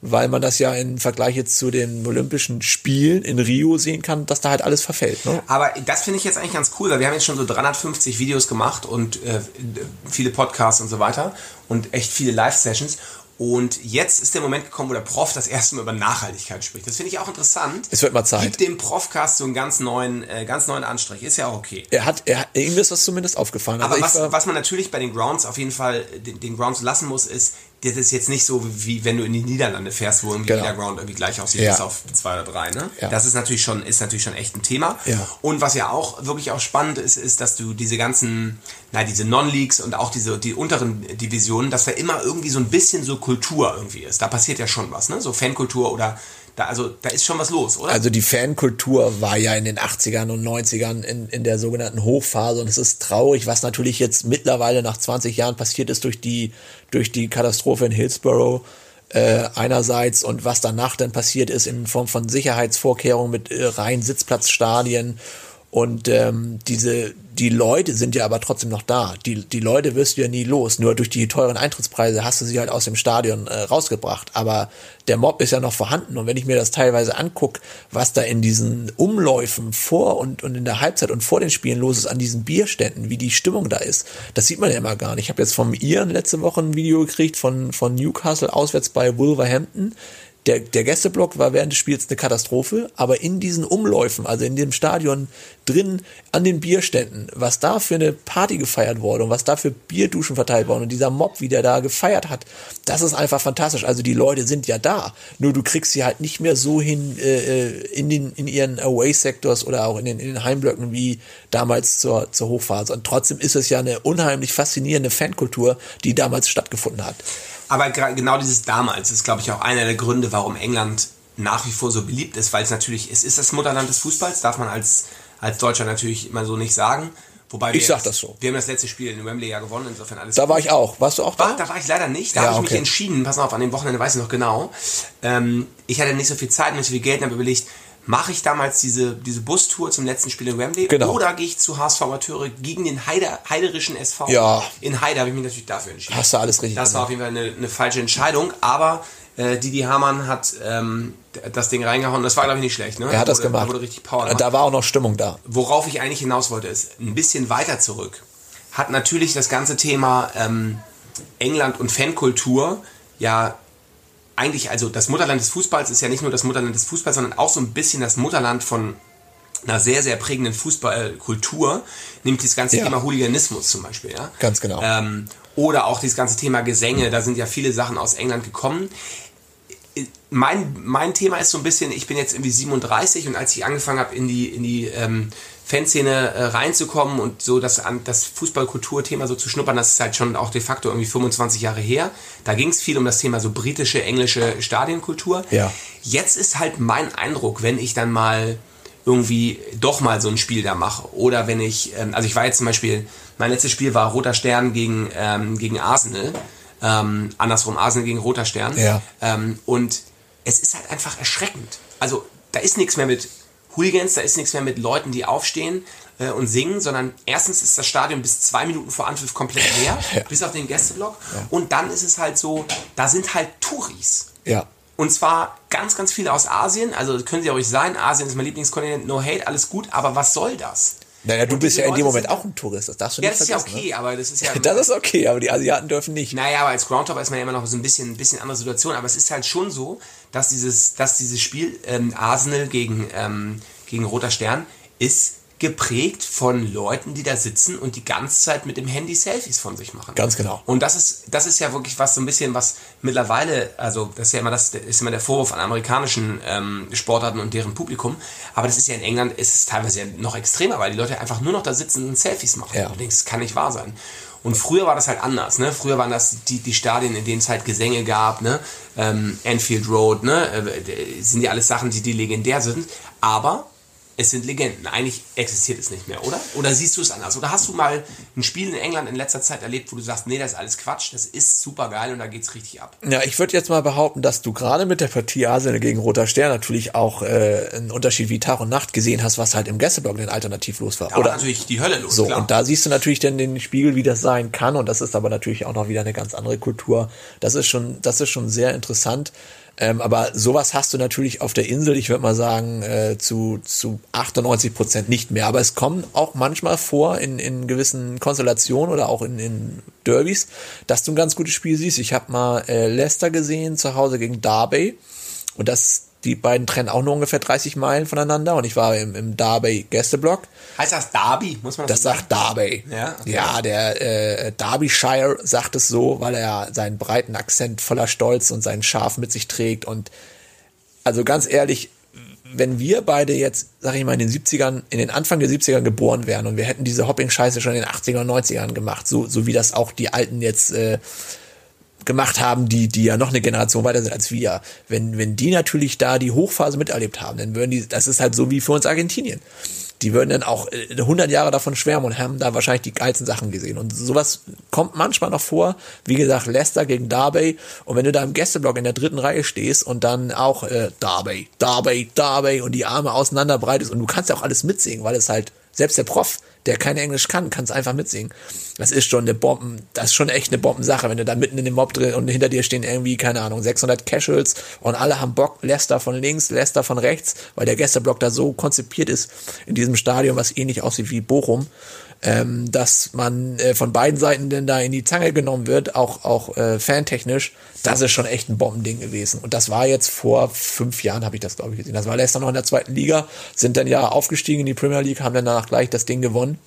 S3: weil man das ja im Vergleich jetzt zu den Olympischen Spielen in Rio sehen kann, dass da halt alles verfällt. Ne?
S2: Aber das finde ich jetzt eigentlich ganz cool, weil wir haben jetzt schon so 350 Videos gemacht und äh, viele Podcasts und so weiter und echt viele Live-Sessions. Und jetzt ist der Moment gekommen, wo der Prof das erste Mal über Nachhaltigkeit spricht. Das finde ich auch interessant.
S3: Es wird mal Zeit.
S2: Gibt dem Profcast so einen ganz neuen, äh, ganz neuen Anstrich. Ist ja auch okay.
S3: Er hat, er, ihm ist das zumindest aufgefallen.
S2: Aber also was, was man natürlich bei den Grounds auf jeden Fall den, den Grounds lassen muss, ist, das ist jetzt nicht so, wie wenn du in die Niederlande fährst, wo irgendwie genau. jeder Ground irgendwie gleich aussieht, ja. bis auf zwei oder drei. Ne? Ja. Das ist natürlich schon, ist natürlich schon echt ein Thema.
S3: Ja.
S2: Und was ja auch wirklich auch spannend ist, ist, dass du diese ganzen, na, diese Non-Leagues und auch diese, die unteren Divisionen, dass da immer irgendwie so ein bisschen so Kultur irgendwie ist. Da passiert ja schon was, ne? So Fankultur oder da, also, da ist schon was los, oder?
S3: Also die Fankultur war ja in den 80ern und 90ern in, in der sogenannten Hochphase und es ist traurig, was natürlich jetzt mittlerweile nach 20 Jahren passiert ist durch die, durch die Katastrophe in Hillsborough äh, einerseits und was danach dann passiert ist in Form von Sicherheitsvorkehrungen mit äh, reinen Sitzplatzstadien und ähm, diese, die Leute sind ja aber trotzdem noch da. Die, die Leute wirst du ja nie los. Nur durch die teuren Eintrittspreise hast du sie halt aus dem Stadion äh, rausgebracht. Aber der Mob ist ja noch vorhanden. Und wenn ich mir das teilweise angucke, was da in diesen Umläufen vor und, und in der Halbzeit und vor den Spielen los ist an diesen Bierständen, wie die Stimmung da ist, das sieht man ja immer gar nicht. Ich habe jetzt vom Ian letzte Woche ein Video gekriegt von, von Newcastle auswärts bei Wolverhampton der, der Gästeblock war während des Spiels eine Katastrophe, aber in diesen Umläufen, also in dem Stadion drin, an den Bierständen, was da für eine Party gefeiert wurde und was da für Bierduschen verteilt wurden und dieser Mob, wie der da gefeiert hat, das ist einfach fantastisch. Also die Leute sind ja da, nur du kriegst sie halt nicht mehr so hin äh, äh in, den, in ihren Away-Sectors oder auch in den, in den Heimblöcken wie damals zur, zur Hochphase. Und trotzdem ist es ja eine unheimlich faszinierende Fankultur, die damals stattgefunden hat.
S2: Aber genau dieses damals ist, glaube ich, auch einer der Gründe, warum England nach wie vor so beliebt ist, weil es natürlich, es ist das Mutterland des Fußballs, darf man als, als Deutscher natürlich immer so nicht sagen. Wobei
S3: ich sag das so.
S2: Wir haben das letzte Spiel in Wembley ja gewonnen, insofern alles.
S3: Da gut. war ich auch. Warst du auch da?
S2: War, da war ich leider nicht. Da ja, habe ich okay. mich entschieden. Pass auf, an dem Wochenende weiß ich noch genau. Ähm, ich hatte nicht so viel Zeit, nicht so viel Geld und habe überlegt, mache ich damals diese, diese Bustour zum letzten Spiel in Wembley
S3: genau.
S2: oder gehe ich zu HSV Amateure gegen den Heider, heiderischen SV?
S3: Ja.
S2: In Heide habe ich mich natürlich dafür entschieden.
S3: Hast du alles richtig
S2: Das war auf jeden Fall eine, eine falsche Entscheidung, aber äh, Didi Hamann hat ähm, das Ding reingehauen. Das war, glaube ich, nicht schlecht. Ne?
S3: Er hat das
S2: wurde,
S3: gemacht.
S2: Da wurde richtig Power gemacht.
S3: Da war auch noch Stimmung da.
S2: Worauf ich eigentlich hinaus wollte, ist ein bisschen weiter zurück. Hat natürlich das ganze Thema ähm, England und Fankultur ja eigentlich, also das Mutterland des Fußballs ist ja nicht nur das Mutterland des Fußballs, sondern auch so ein bisschen das Mutterland von einer sehr, sehr prägenden Fußballkultur, nämlich das ganze ja. Thema Hooliganismus zum Beispiel. Ja?
S3: Ganz genau.
S2: Ähm, oder auch dieses ganze Thema Gesänge, da sind ja viele Sachen aus England gekommen. Mein, mein Thema ist so ein bisschen, ich bin jetzt irgendwie 37 und als ich angefangen habe, in die, in die ähm, Fanszene äh, reinzukommen und so das, das Fußballkulturthema so zu schnuppern, das ist halt schon auch de facto irgendwie 25 Jahre her. Da ging es viel um das Thema so britische, englische Stadienkultur.
S3: Ja.
S2: Jetzt ist halt mein Eindruck, wenn ich dann mal irgendwie doch mal so ein Spiel da mache oder wenn ich, ähm, also ich war jetzt zum Beispiel, mein letztes Spiel war Roter Stern gegen, ähm, gegen Arsenal, ähm, andersrum Arsenal gegen Roter Stern
S3: ja.
S2: ähm, und es ist halt einfach erschreckend. Also da ist nichts mehr mit Hooligans, da ist nichts mehr mit Leuten, die aufstehen äh, und singen, sondern erstens ist das Stadion bis zwei Minuten vor Anpfiff komplett leer, ja. bis auf den Gästeblock. Ja. Und dann ist es halt so, da sind halt Touris.
S3: Ja.
S2: Und zwar ganz, ganz viele aus Asien. Also können sie ruhig sein. Asien ist mein Lieblingskontinent. No hate, alles gut. Aber was soll das?
S3: Naja, du bist ja in dem Moment auch ein Tourist, das darfst du
S2: ja,
S3: nicht
S2: vergessen.
S3: Ja, das
S2: ist ja okay, ne? aber das ist ja...
S3: das ist okay, aber die Asiaten dürfen nicht.
S2: Naja, aber als Groundhopper ist man ja immer noch so ein bisschen, ein bisschen andere Situation, aber es ist halt schon so, dass dieses, dass dieses Spiel ähm, Arsenal gegen, ähm, gegen Roter Stern ist geprägt von Leuten, die da sitzen und die ganze Zeit mit dem Handy Selfies von sich machen.
S3: Ganz genau.
S2: Und das ist, das ist ja wirklich was so ein bisschen, was mittlerweile, also das ist ja immer das, ist immer der Vorwurf an amerikanischen ähm, Sportarten und deren Publikum. Aber das ist ja in England, ist es teilweise ja noch extremer, weil die Leute einfach nur noch da sitzen und Selfies machen.
S3: Ja.
S2: Und du denkst, das kann nicht wahr sein. Und früher war das halt anders, ne? Früher waren das die, die Stadien, in denen es halt Gesänge gab, ne? Ähm, Anfield Road, ne? Äh, sind ja alles Sachen, die, die legendär sind. Aber es sind Legenden. Eigentlich existiert es nicht mehr, oder? Oder siehst du es anders? Oder hast du mal ein Spiel in England in letzter Zeit erlebt, wo du sagst, nee, das ist alles Quatsch, das ist super geil und da geht's richtig ab?
S3: Ja, ich würde jetzt mal behaupten, dass du gerade mit der Partie Arsenal gegen Roter Stern natürlich auch äh, einen Unterschied wie Tag und Nacht gesehen hast, was halt im Gästeblock den Alternativ los war.
S2: Da oder natürlich die Hölle los.
S3: So, klar. und da siehst du natürlich dann den Spiegel, wie das sein kann und das ist aber natürlich auch noch wieder eine ganz andere Kultur. Das ist schon, das ist schon sehr interessant. Ähm, aber sowas hast du natürlich auf der Insel, ich würde mal sagen, äh, zu, zu 98 Prozent nicht mehr. Aber es kommt auch manchmal vor in, in gewissen Konstellationen oder auch in, in Derbys, dass du ein ganz gutes Spiel siehst. Ich habe mal äh, Leicester gesehen zu Hause gegen Derby und das die beiden trennen auch nur ungefähr 30 Meilen voneinander und ich war im, im Derby Gästeblock.
S2: Heißt das Derby? Muss man
S3: das, das sagt Derby.
S2: Ja,
S3: okay. ja der äh, Derbyshire sagt es so, weil er seinen breiten Akzent voller Stolz und seinen Schaf mit sich trägt und also ganz ehrlich, wenn wir beide jetzt, sag ich mal, in den 70ern, in den Anfang der 70er geboren wären und wir hätten diese Hopping-Scheiße schon in den 80er und 90ern gemacht, so, so wie das auch die Alten jetzt äh, gemacht haben, die, die ja noch eine Generation weiter sind als wir. Wenn, wenn die natürlich da die Hochphase miterlebt haben, dann würden die, das ist halt so wie für uns Argentinien. Die würden dann auch 100 äh, Jahre davon schwärmen und haben da wahrscheinlich die geilsten Sachen gesehen. Und sowas kommt manchmal noch vor. Wie gesagt, Leicester gegen Derby. Und wenn du da im Gästeblock in der dritten Reihe stehst und dann auch äh, Derby, Derby, Derby und die Arme auseinander breitest und du kannst ja auch alles mitsingen, weil es halt selbst der Prof, der kein Englisch kann, kann es einfach mitsingen. Das ist schon eine Bomben, das ist schon echt eine Bombensache, wenn du da mitten in dem Mob drin und hinter dir stehen irgendwie, keine Ahnung, 600 Casuals und alle haben Bock, Leicester von links, Leicester von rechts, weil der Gästeblock da so konzipiert ist in diesem Stadion, was ähnlich aussieht wie Bochum ähm, dass man äh, von beiden Seiten denn da in die Zange genommen wird, auch, auch äh, fantechnisch, das ist schon echt ein Bombending gewesen. Und das war jetzt vor fünf Jahren, habe ich das, glaube ich, gesehen. Das war Leicester noch in der zweiten Liga, sind dann ja aufgestiegen in die Premier League, haben dann danach gleich das Ding gewonnen.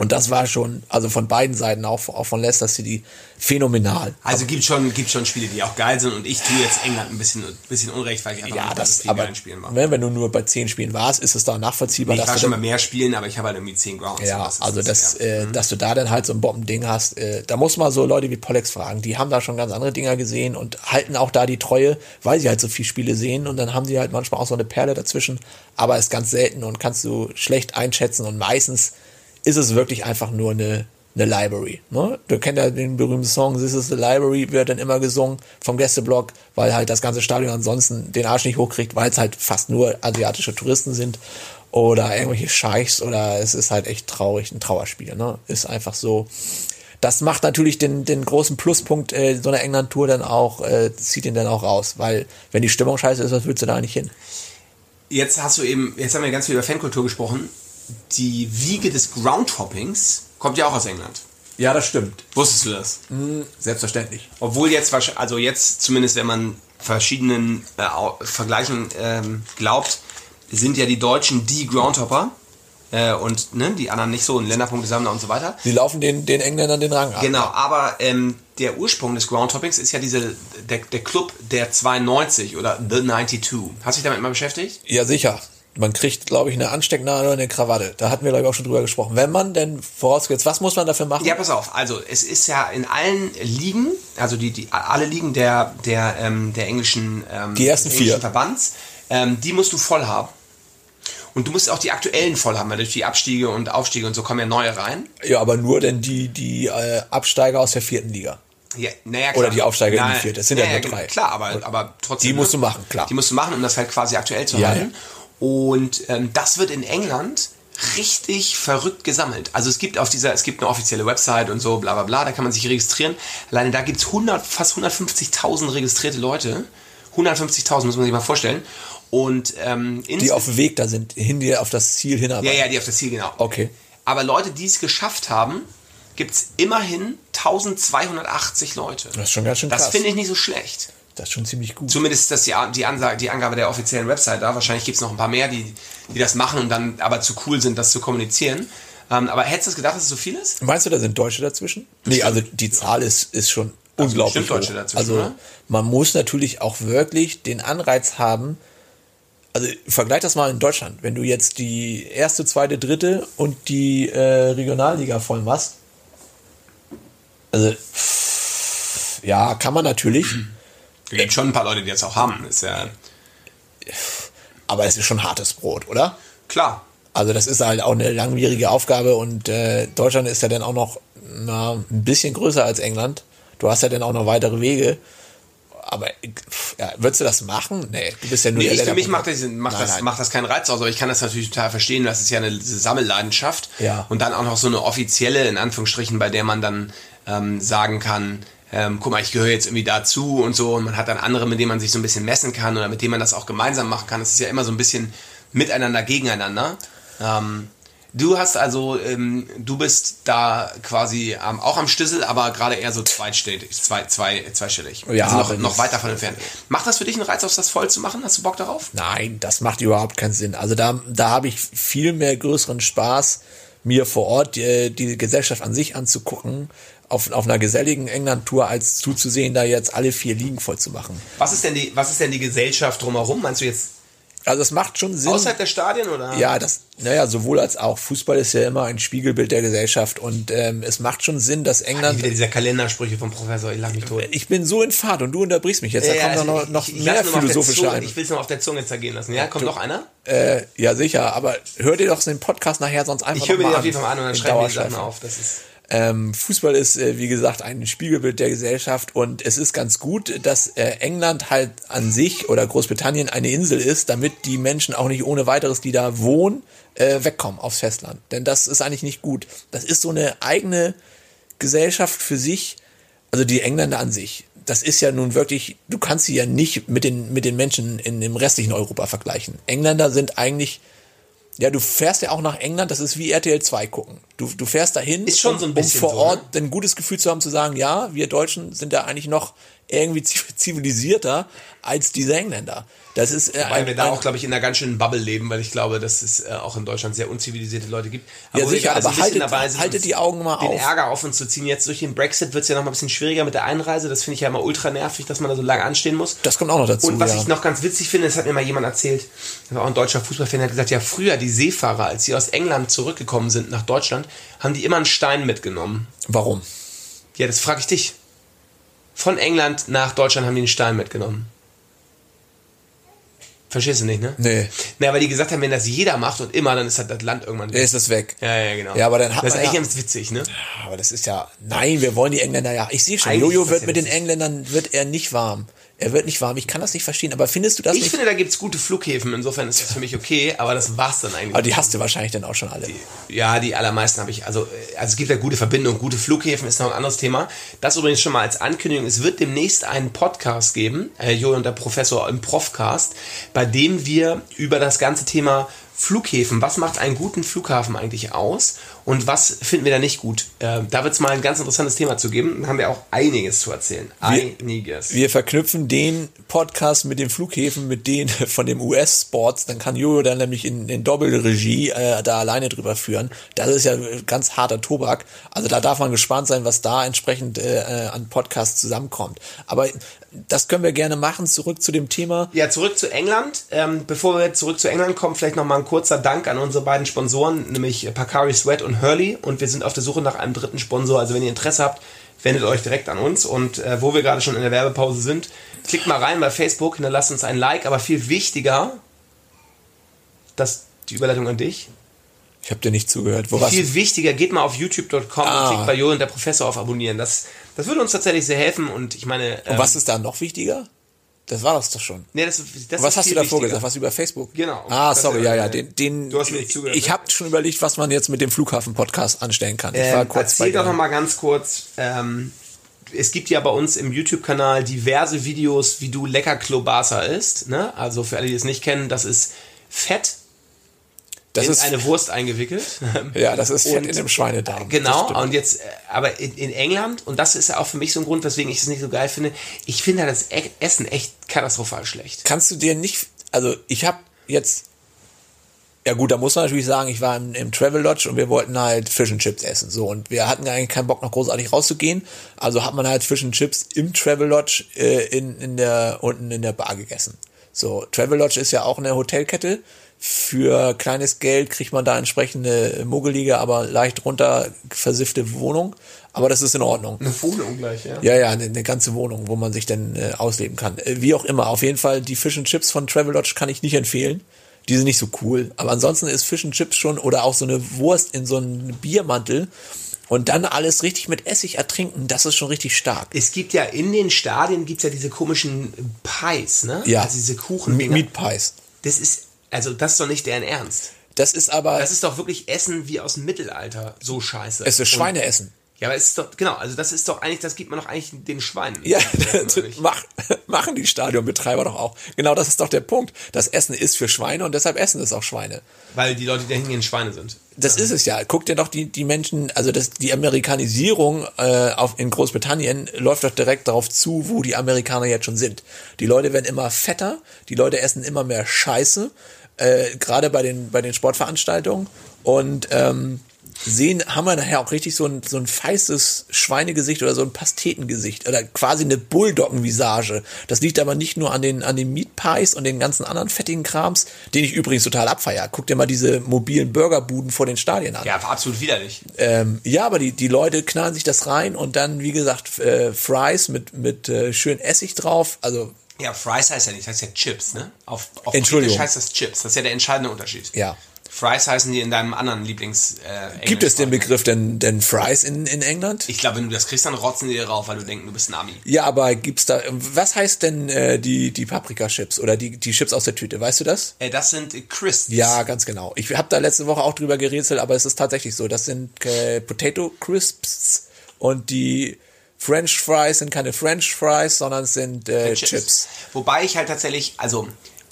S3: Und das war schon, also von beiden Seiten, auch, auch von Leicester City, phänomenal.
S2: Also gibt schon, gibt schon Spiele, die auch geil sind und ich tue jetzt England ein bisschen, ein bisschen Unrecht, weil ich
S3: einfach ja, nicht, das, aber, Spielen war. Wenn, wenn du nur bei zehn Spielen warst, ist es da nachvollziehbar.
S2: Nee, ich war schon mal mehr Spielen, aber ich habe halt irgendwie zehn Grounds.
S3: Ja, das also das, das äh, mhm. dass du da dann halt so ein Bombending hast, äh, da muss man so Leute wie Pollex fragen, die haben da schon ganz andere Dinger gesehen und halten auch da die Treue, weil sie halt so viele Spiele sehen und dann haben sie halt manchmal auch so eine Perle dazwischen, aber ist ganz selten und kannst du schlecht einschätzen und meistens ist es wirklich einfach nur eine, eine Library. Ne? Du kennst ja den berühmten Song This is the Library, wird dann immer gesungen vom Gästeblock, weil halt das ganze Stadion ansonsten den Arsch nicht hochkriegt, weil es halt fast nur asiatische Touristen sind oder irgendwelche Scheichs oder es ist halt echt traurig, ein Trauerspiel. Ne? Ist einfach so. Das macht natürlich den, den großen Pluspunkt äh, so einer England-Tour dann auch, äh, zieht ihn dann auch raus, weil wenn die Stimmung scheiße ist, was willst du da nicht hin?
S2: Jetzt hast du eben, jetzt haben wir ganz viel über Fankultur gesprochen die Wiege des Groundhoppings kommt ja auch aus England.
S3: Ja, das stimmt.
S2: Wusstest du das?
S3: Mm, selbstverständlich.
S2: Obwohl jetzt, also jetzt zumindest, wenn man verschiedenen äh, Vergleichen ähm, glaubt, sind ja die Deutschen die Groundhopper äh, und ne, die anderen nicht so ein Länderpunktesammler und so weiter.
S3: Die laufen den, den Engländern den Rang
S2: ab. Genau, aber ähm, der Ursprung des Groundhoppings ist ja diese, der, der Club der 92 oder The 92. Hast du dich damit mal beschäftigt?
S3: Ja, sicher man kriegt, glaube ich, eine Anstecknadel oder eine Krawatte. Da hatten wir, glaube ich, auch schon drüber gesprochen. Wenn man denn vorausgesetzt, was muss man dafür machen?
S2: Ja, pass auf. Also es ist ja in allen Ligen, also die, die alle Ligen der, der, ähm, der englischen, ähm,
S3: die ersten
S2: englischen
S3: vier.
S2: Verbands, ähm, die musst du voll haben. Und du musst auch die aktuellen voll haben, weil durch die Abstiege und Aufstiege und so kommen ja neue rein.
S3: Ja, aber nur denn die, die äh, Absteiger aus der vierten Liga.
S2: Ja, naja,
S3: Oder die Aufsteiger Na, in die vierte. Das sind
S2: naja,
S3: ja nur drei.
S2: Klar, aber, aber trotzdem.
S3: Die musst du machen, klar.
S2: Die musst du machen, um das halt quasi aktuell zu
S3: ja,
S2: halten. Und ähm, das wird in England richtig verrückt gesammelt. Also es gibt auf dieser, es gibt eine offizielle Website und so, bla bla bla, da kann man sich registrieren. Alleine da gibt es 100, fast 150.000 registrierte Leute. 150.000 muss man sich mal vorstellen. Und ähm,
S3: die auf dem Weg da sind, hin die auf das Ziel hinarbeiten.
S2: Ja, ja, die auf das Ziel genau.
S3: Okay.
S2: Aber Leute, die es geschafft haben, gibt es immerhin 1280 Leute.
S3: Das ist schon ganz schön krass.
S2: Das finde ich nicht so schlecht.
S3: Das ist schon ziemlich gut.
S2: Zumindest ist das die, die, Ansage, die Angabe der offiziellen Website da. Wahrscheinlich gibt es noch ein paar mehr, die, die das machen und dann aber zu cool sind, das zu kommunizieren. Ähm, aber hättest du gedacht, dass es so viel ist?
S3: Meinst du, da sind Deutsche dazwischen? Bestimmt. Nee, also die Zahl ist, ist schon also unglaublich
S2: Deutsche dazwischen,
S3: Also oder? man muss natürlich auch wirklich den Anreiz haben, also vergleich das mal in Deutschland. Wenn du jetzt die erste, zweite, dritte und die äh, Regionalliga voll machst, also ja, kann man natürlich.
S2: Es gibt schon ein paar Leute, die das auch haben. Ist ja
S3: aber es ist schon hartes Brot, oder?
S2: Klar.
S3: Also das ist halt auch eine langwierige Aufgabe und äh, Deutschland ist ja dann auch noch na, ein bisschen größer als England. Du hast ja dann auch noch weitere Wege. Aber ja, würdest du das machen? Nee, du bist ja nur
S2: nee, ich, Für mich macht das, macht, nein, das, nein. macht das keinen Reiz aus, aber ich kann das natürlich total verstehen. Das ist ja eine Sammelleidenschaft.
S3: Ja.
S2: Und dann auch noch so eine offizielle, in Anführungsstrichen, bei der man dann ähm, sagen kann, ähm, guck mal, ich gehöre jetzt irgendwie dazu und so und man hat dann andere, mit denen man sich so ein bisschen messen kann oder mit denen man das auch gemeinsam machen kann. Das ist ja immer so ein bisschen miteinander, gegeneinander. Ähm, du hast also, ähm, du bist da quasi auch am Stissel, aber gerade eher so zweistellig, zwei, zwei, zweistellig.
S3: Ja,
S2: also noch, noch
S3: es-
S2: weit davon entfernt. Macht das für dich einen Reiz, auf das voll zu machen? Hast du Bock darauf?
S3: Nein, das macht überhaupt keinen Sinn. Also da, da habe ich viel mehr größeren Spaß, mir vor Ort die, die Gesellschaft an sich anzugucken, auf, auf einer geselligen England-Tour, als zuzusehen, da jetzt alle vier Ligen voll zu machen.
S2: Was ist denn die, was ist denn die Gesellschaft drumherum? Meinst du jetzt
S3: Also es macht schon Sinn.
S2: außerhalb der Stadien oder?
S3: Ja, das, naja, sowohl als auch. Fußball ist ja immer ein Spiegelbild der Gesellschaft und ähm, es macht schon Sinn, dass England.
S2: Wieder dieser Kalendersprüche vom Professor, ich lach mich tot.
S3: Ich bin so in Fahrt und du unterbrichst mich jetzt. Da kommt doch noch, noch
S2: ich, ich
S3: mehr philosophische ein.
S2: Ich will es nur auf der Zunge zergehen lassen. Ja, kommt noch einer?
S3: Äh, ja, sicher, aber hör dir doch den Podcast nachher sonst einfach
S2: Ich höre mir
S3: noch
S2: den auf jeden Fall mal an und dann schreibe ich die. Sachen auf. Das ist
S3: Ähm, Fußball ist, äh, wie gesagt, ein Spiegelbild der Gesellschaft und es ist ganz gut, dass äh, England halt an sich oder Großbritannien eine Insel ist, damit die Menschen auch nicht ohne weiteres, die da wohnen, äh, wegkommen aufs Festland. Denn das ist eigentlich nicht gut. Das ist so eine eigene Gesellschaft für sich, also die Engländer an sich. Das ist ja nun wirklich, du kannst sie ja nicht mit den, mit den Menschen in dem restlichen Europa vergleichen. Engländer sind eigentlich ja, du fährst ja auch nach England, das ist wie RTL 2 gucken. Du, du fährst dahin,
S2: Ist schon
S3: um,
S2: so ein bisschen
S3: um vor
S2: so,
S3: Ort
S2: ne?
S3: ein gutes Gefühl zu haben, zu sagen, ja, wir Deutschen sind da eigentlich noch irgendwie ziv- zivilisierter als diese Engländer. Das ist äh,
S2: Weil wir da auch, glaube ich, in einer ganz schönen Bubble leben, weil ich glaube, dass es äh, auch in Deutschland sehr unzivilisierte Leute gibt.
S3: Ja,
S2: wo wir
S3: sicher, aber haltet-
S2: dabei sind,
S3: haltet die Augen mal
S2: den
S3: auf.
S2: Ärger auf uns zu ziehen. Jetzt durch den Brexit wird es ja noch mal ein bisschen schwieriger mit der Einreise. Das finde ich ja immer ultra nervig, dass man da so lange anstehen muss.
S3: das kommt auch noch dazu.
S2: Und was
S3: ja.
S2: ich noch ganz witzig finde, das hat mir mal jemand erzählt, das war auch ein deutscher Fußballfan, der hat gesagt, ja, früher die Seefahrer, als sie aus England zurückgekommen sind nach Deutschland, haben die immer einen Stein mitgenommen.
S3: Warum?
S2: Ja, das frage ich dich. Von England nach Deutschland haben die einen Stein mitgenommen. Verstehst du nicht, ne?
S3: Nee.
S2: Na, weil die gesagt haben, wenn das jeder macht und immer, dann ist halt das Land irgendwann
S3: Der ist es weg.
S2: Ja, ja, genau.
S3: Ja, aber dann hat
S2: Das ist eigentlich
S3: ja-
S2: ganz witzig, ne?
S3: Aber das ist ja, nein, wir wollen die Engländer ja. Ich sehe schon, Jojo
S2: das
S3: wird mit den
S2: witzig.
S3: Engländern, wird er nicht warm. Er wird nicht warm. Ich kann das nicht verstehen. Aber findest du das
S2: Ich
S3: nicht?
S2: finde, da gibt's gute Flughäfen, insofern ist das für mich okay, aber das war's dann eigentlich.
S3: aber die hast du wahrscheinlich dann auch schon alle.
S2: Ja, die allermeisten habe ich. Also, äh, also es gibt ja gute Verbindungen, gute Flughäfen ist noch ein anderes Thema. Das übrigens schon mal als Ankündigung. Es wird demnächst einen Podcast geben, äh, Jo und der Professor im Profcast, bei dem wir über das ganze Thema Flughäfen, was macht einen guten Flughafen eigentlich aus und was finden wir da nicht gut? Äh, da wird es mal ein ganz interessantes Thema zu geben. Da haben wir auch einiges zu erzählen. einiges.
S3: Wir verknüpfen den Podcast mit den Flughäfen, mit denen von dem US-Sports. Dann kann Jojo dann nämlich in, in Doppelregie äh, da alleine drüber führen. Das ist ja ganz harter Tobak. Also da darf man gespannt sein, was da entsprechend äh, äh, an Podcasts zusammenkommt. Aber das können wir gerne machen. Zurück zu dem Thema.
S2: Ja, zurück zu England. Ähm, bevor wir zurück zu England kommen, vielleicht nochmal ein kurzer Dank an unsere beiden Sponsoren, nämlich Pacari Sweat und Hurley. Und wir sind auf der Suche nach einem dritten Sponsor. Also wenn ihr Interesse habt, wendet euch direkt an uns. Und äh, wo wir gerade schon in der Werbepause sind, klickt mal rein bei Facebook, hinterlasst uns ein Like. Aber viel wichtiger, das die Überleitung an dich.
S3: Ich habe dir nicht zugehört. Wo?
S2: Viel wichtiger, geht mal auf youtube.com
S3: Ah.
S2: und klickt bei Jo und der Professor auf Abonnieren. Das, das würde uns tatsächlich sehr helfen. Und ich meine... Ähm,
S3: Und was ist da noch wichtiger? Das war das doch schon.
S2: nee, das, das
S3: was hast du davor
S2: wichtiger.
S3: gesagt? Was über Facebook?
S2: Genau.
S3: Ah, sorry, ja, ja. Den, den,
S2: du hast mir nicht zugehört,
S3: Ich habe schon überlegt, was man jetzt mit dem Flughafen-Podcast anstellen kann. Ich war
S2: Ähm,
S3: kurz bei
S2: erzähl doch
S3: dir.
S2: noch mal ganz kurz. Ähm, es gibt ja bei uns im YouTube-Kanal diverse Videos, wie du lecker Klobasa isst. Ne? Also für alle, die es nicht kennen, das ist Fett
S3: Das
S2: in
S3: ist,
S2: eine Wurst eingewickelt.
S3: ja, das ist Fett
S2: Und-
S3: in dem Schweinedarm.
S2: Genau, und jetzt, äh, aber in, in England, und das ist ja auch für mich so ein Grund, weswegen ich es nicht so geil finde, ich finde das E- Essen echt katastrophal schlecht.
S3: Kannst du dir nicht, also ich habe jetzt, ja gut, da muss man natürlich sagen, ich war im, im Travel Lodge und wir wollten halt Fish and Chips essen. So, und wir hatten eigentlich keinen Bock, noch großartig rauszugehen. Also hat man halt Fish and Chips im Travel Lodge äh, in, in der, unten in der Bar gegessen. So, Travel Lodge ist ja auch eine Hotelkette. Für kleines Geld kriegt man da entsprechende muggelige, aber leicht runter versiffte Wohnung. Aber das ist in Ordnung.
S2: Eine Wohnung gleich, ja.
S3: Ja, ja, eine, eine ganze Wohnung, wo man sich dann äh, ausleben kann. Äh, wie auch immer, auf jeden Fall, die Fish and Chips von Travelodge kann ich nicht empfehlen. Die sind nicht so cool. Aber ansonsten ist Fish and Chips schon oder auch so eine Wurst in so einem Biermantel und dann alles richtig mit Essig ertrinken, das ist schon richtig stark.
S2: Es gibt ja in den Stadien gibt's ja diese komischen Pies, ne?
S3: Ja.
S2: Also diese Kuchen.
S3: Me- Meat Pies.
S2: Das ist, also das ist doch nicht deren Ernst.
S3: Das ist aber,
S2: Das ist doch wirklich Essen wie aus dem Mittelalter. So scheiße.
S3: es ist
S2: Und-
S3: Schweineessen.
S2: Ja, aber es ist doch, genau, also das ist doch eigentlich, das gibt man doch eigentlich den Schweinen.
S3: Ja, mach, machen die Stadionbetreiber doch auch. Genau das ist doch der Punkt. Das Essen ist für Schweine und deshalb essen es auch Schweine.
S2: Weil die Leute, die da hingehen, Schweine sind.
S3: Das ist es ja. Guck dir doch die, die Menschen, also das, die Amerikanisierung äh, auf, in Großbritannien läuft doch direkt darauf zu, wo die Amerikaner jetzt schon sind. Die Leute werden immer fetter, die Leute essen immer mehr Scheiße, äh, gerade bei den, bei den Sportveranstaltungen. Und ähm, sehen, haben wir nachher auch richtig so ein, so ein feistes Schweinegesicht oder so ein Pastetengesicht oder quasi eine Bulldoggenvisage. Das liegt aber nicht nur an den, an den Meat Pies und den ganzen anderen fettigen Krams, den ich übrigens total abfeier. Guck dir mal diese mobilen Burgerbuden vor den Stadien an.
S2: Ja, absolut widerlich.
S3: Ähm, ja, aber die, die Leute knallen sich das rein und dann, wie gesagt, äh, Fries mit, mit äh, schön Essig drauf. Also,
S2: Ja, Fries heißt ja nicht, das heißt ja Chips, ne? Auf, auf
S3: Entschuldigung.
S2: Britisch heißt das Chips. Das ist ja der entscheidende Unterschied.
S3: ja.
S2: Fries heißen die in deinem anderen Lieblings. Äh,
S3: Gibt es den. Begriff denn, denn Fries in, in England?
S2: Ich glaube, wenn du das kriegst, dann rotzen die dir rauf, weil du denkst, du bist ein Ami.
S3: Ja, aber gibt's da, was heißt denn äh, die, die Paprika-Chips oder die, die Chips aus der Tüte? Weißt du das?
S2: Äh, das sind äh, Crisps.
S3: Ja, ganz genau. Ich habe da letzte Woche auch drüber gerätselt, aber es ist tatsächlich so. Das sind äh, Potato Crisps und die French Fries sind keine French Fries, sondern sind äh, Chips.
S2: Wobei ich halt tatsächlich, also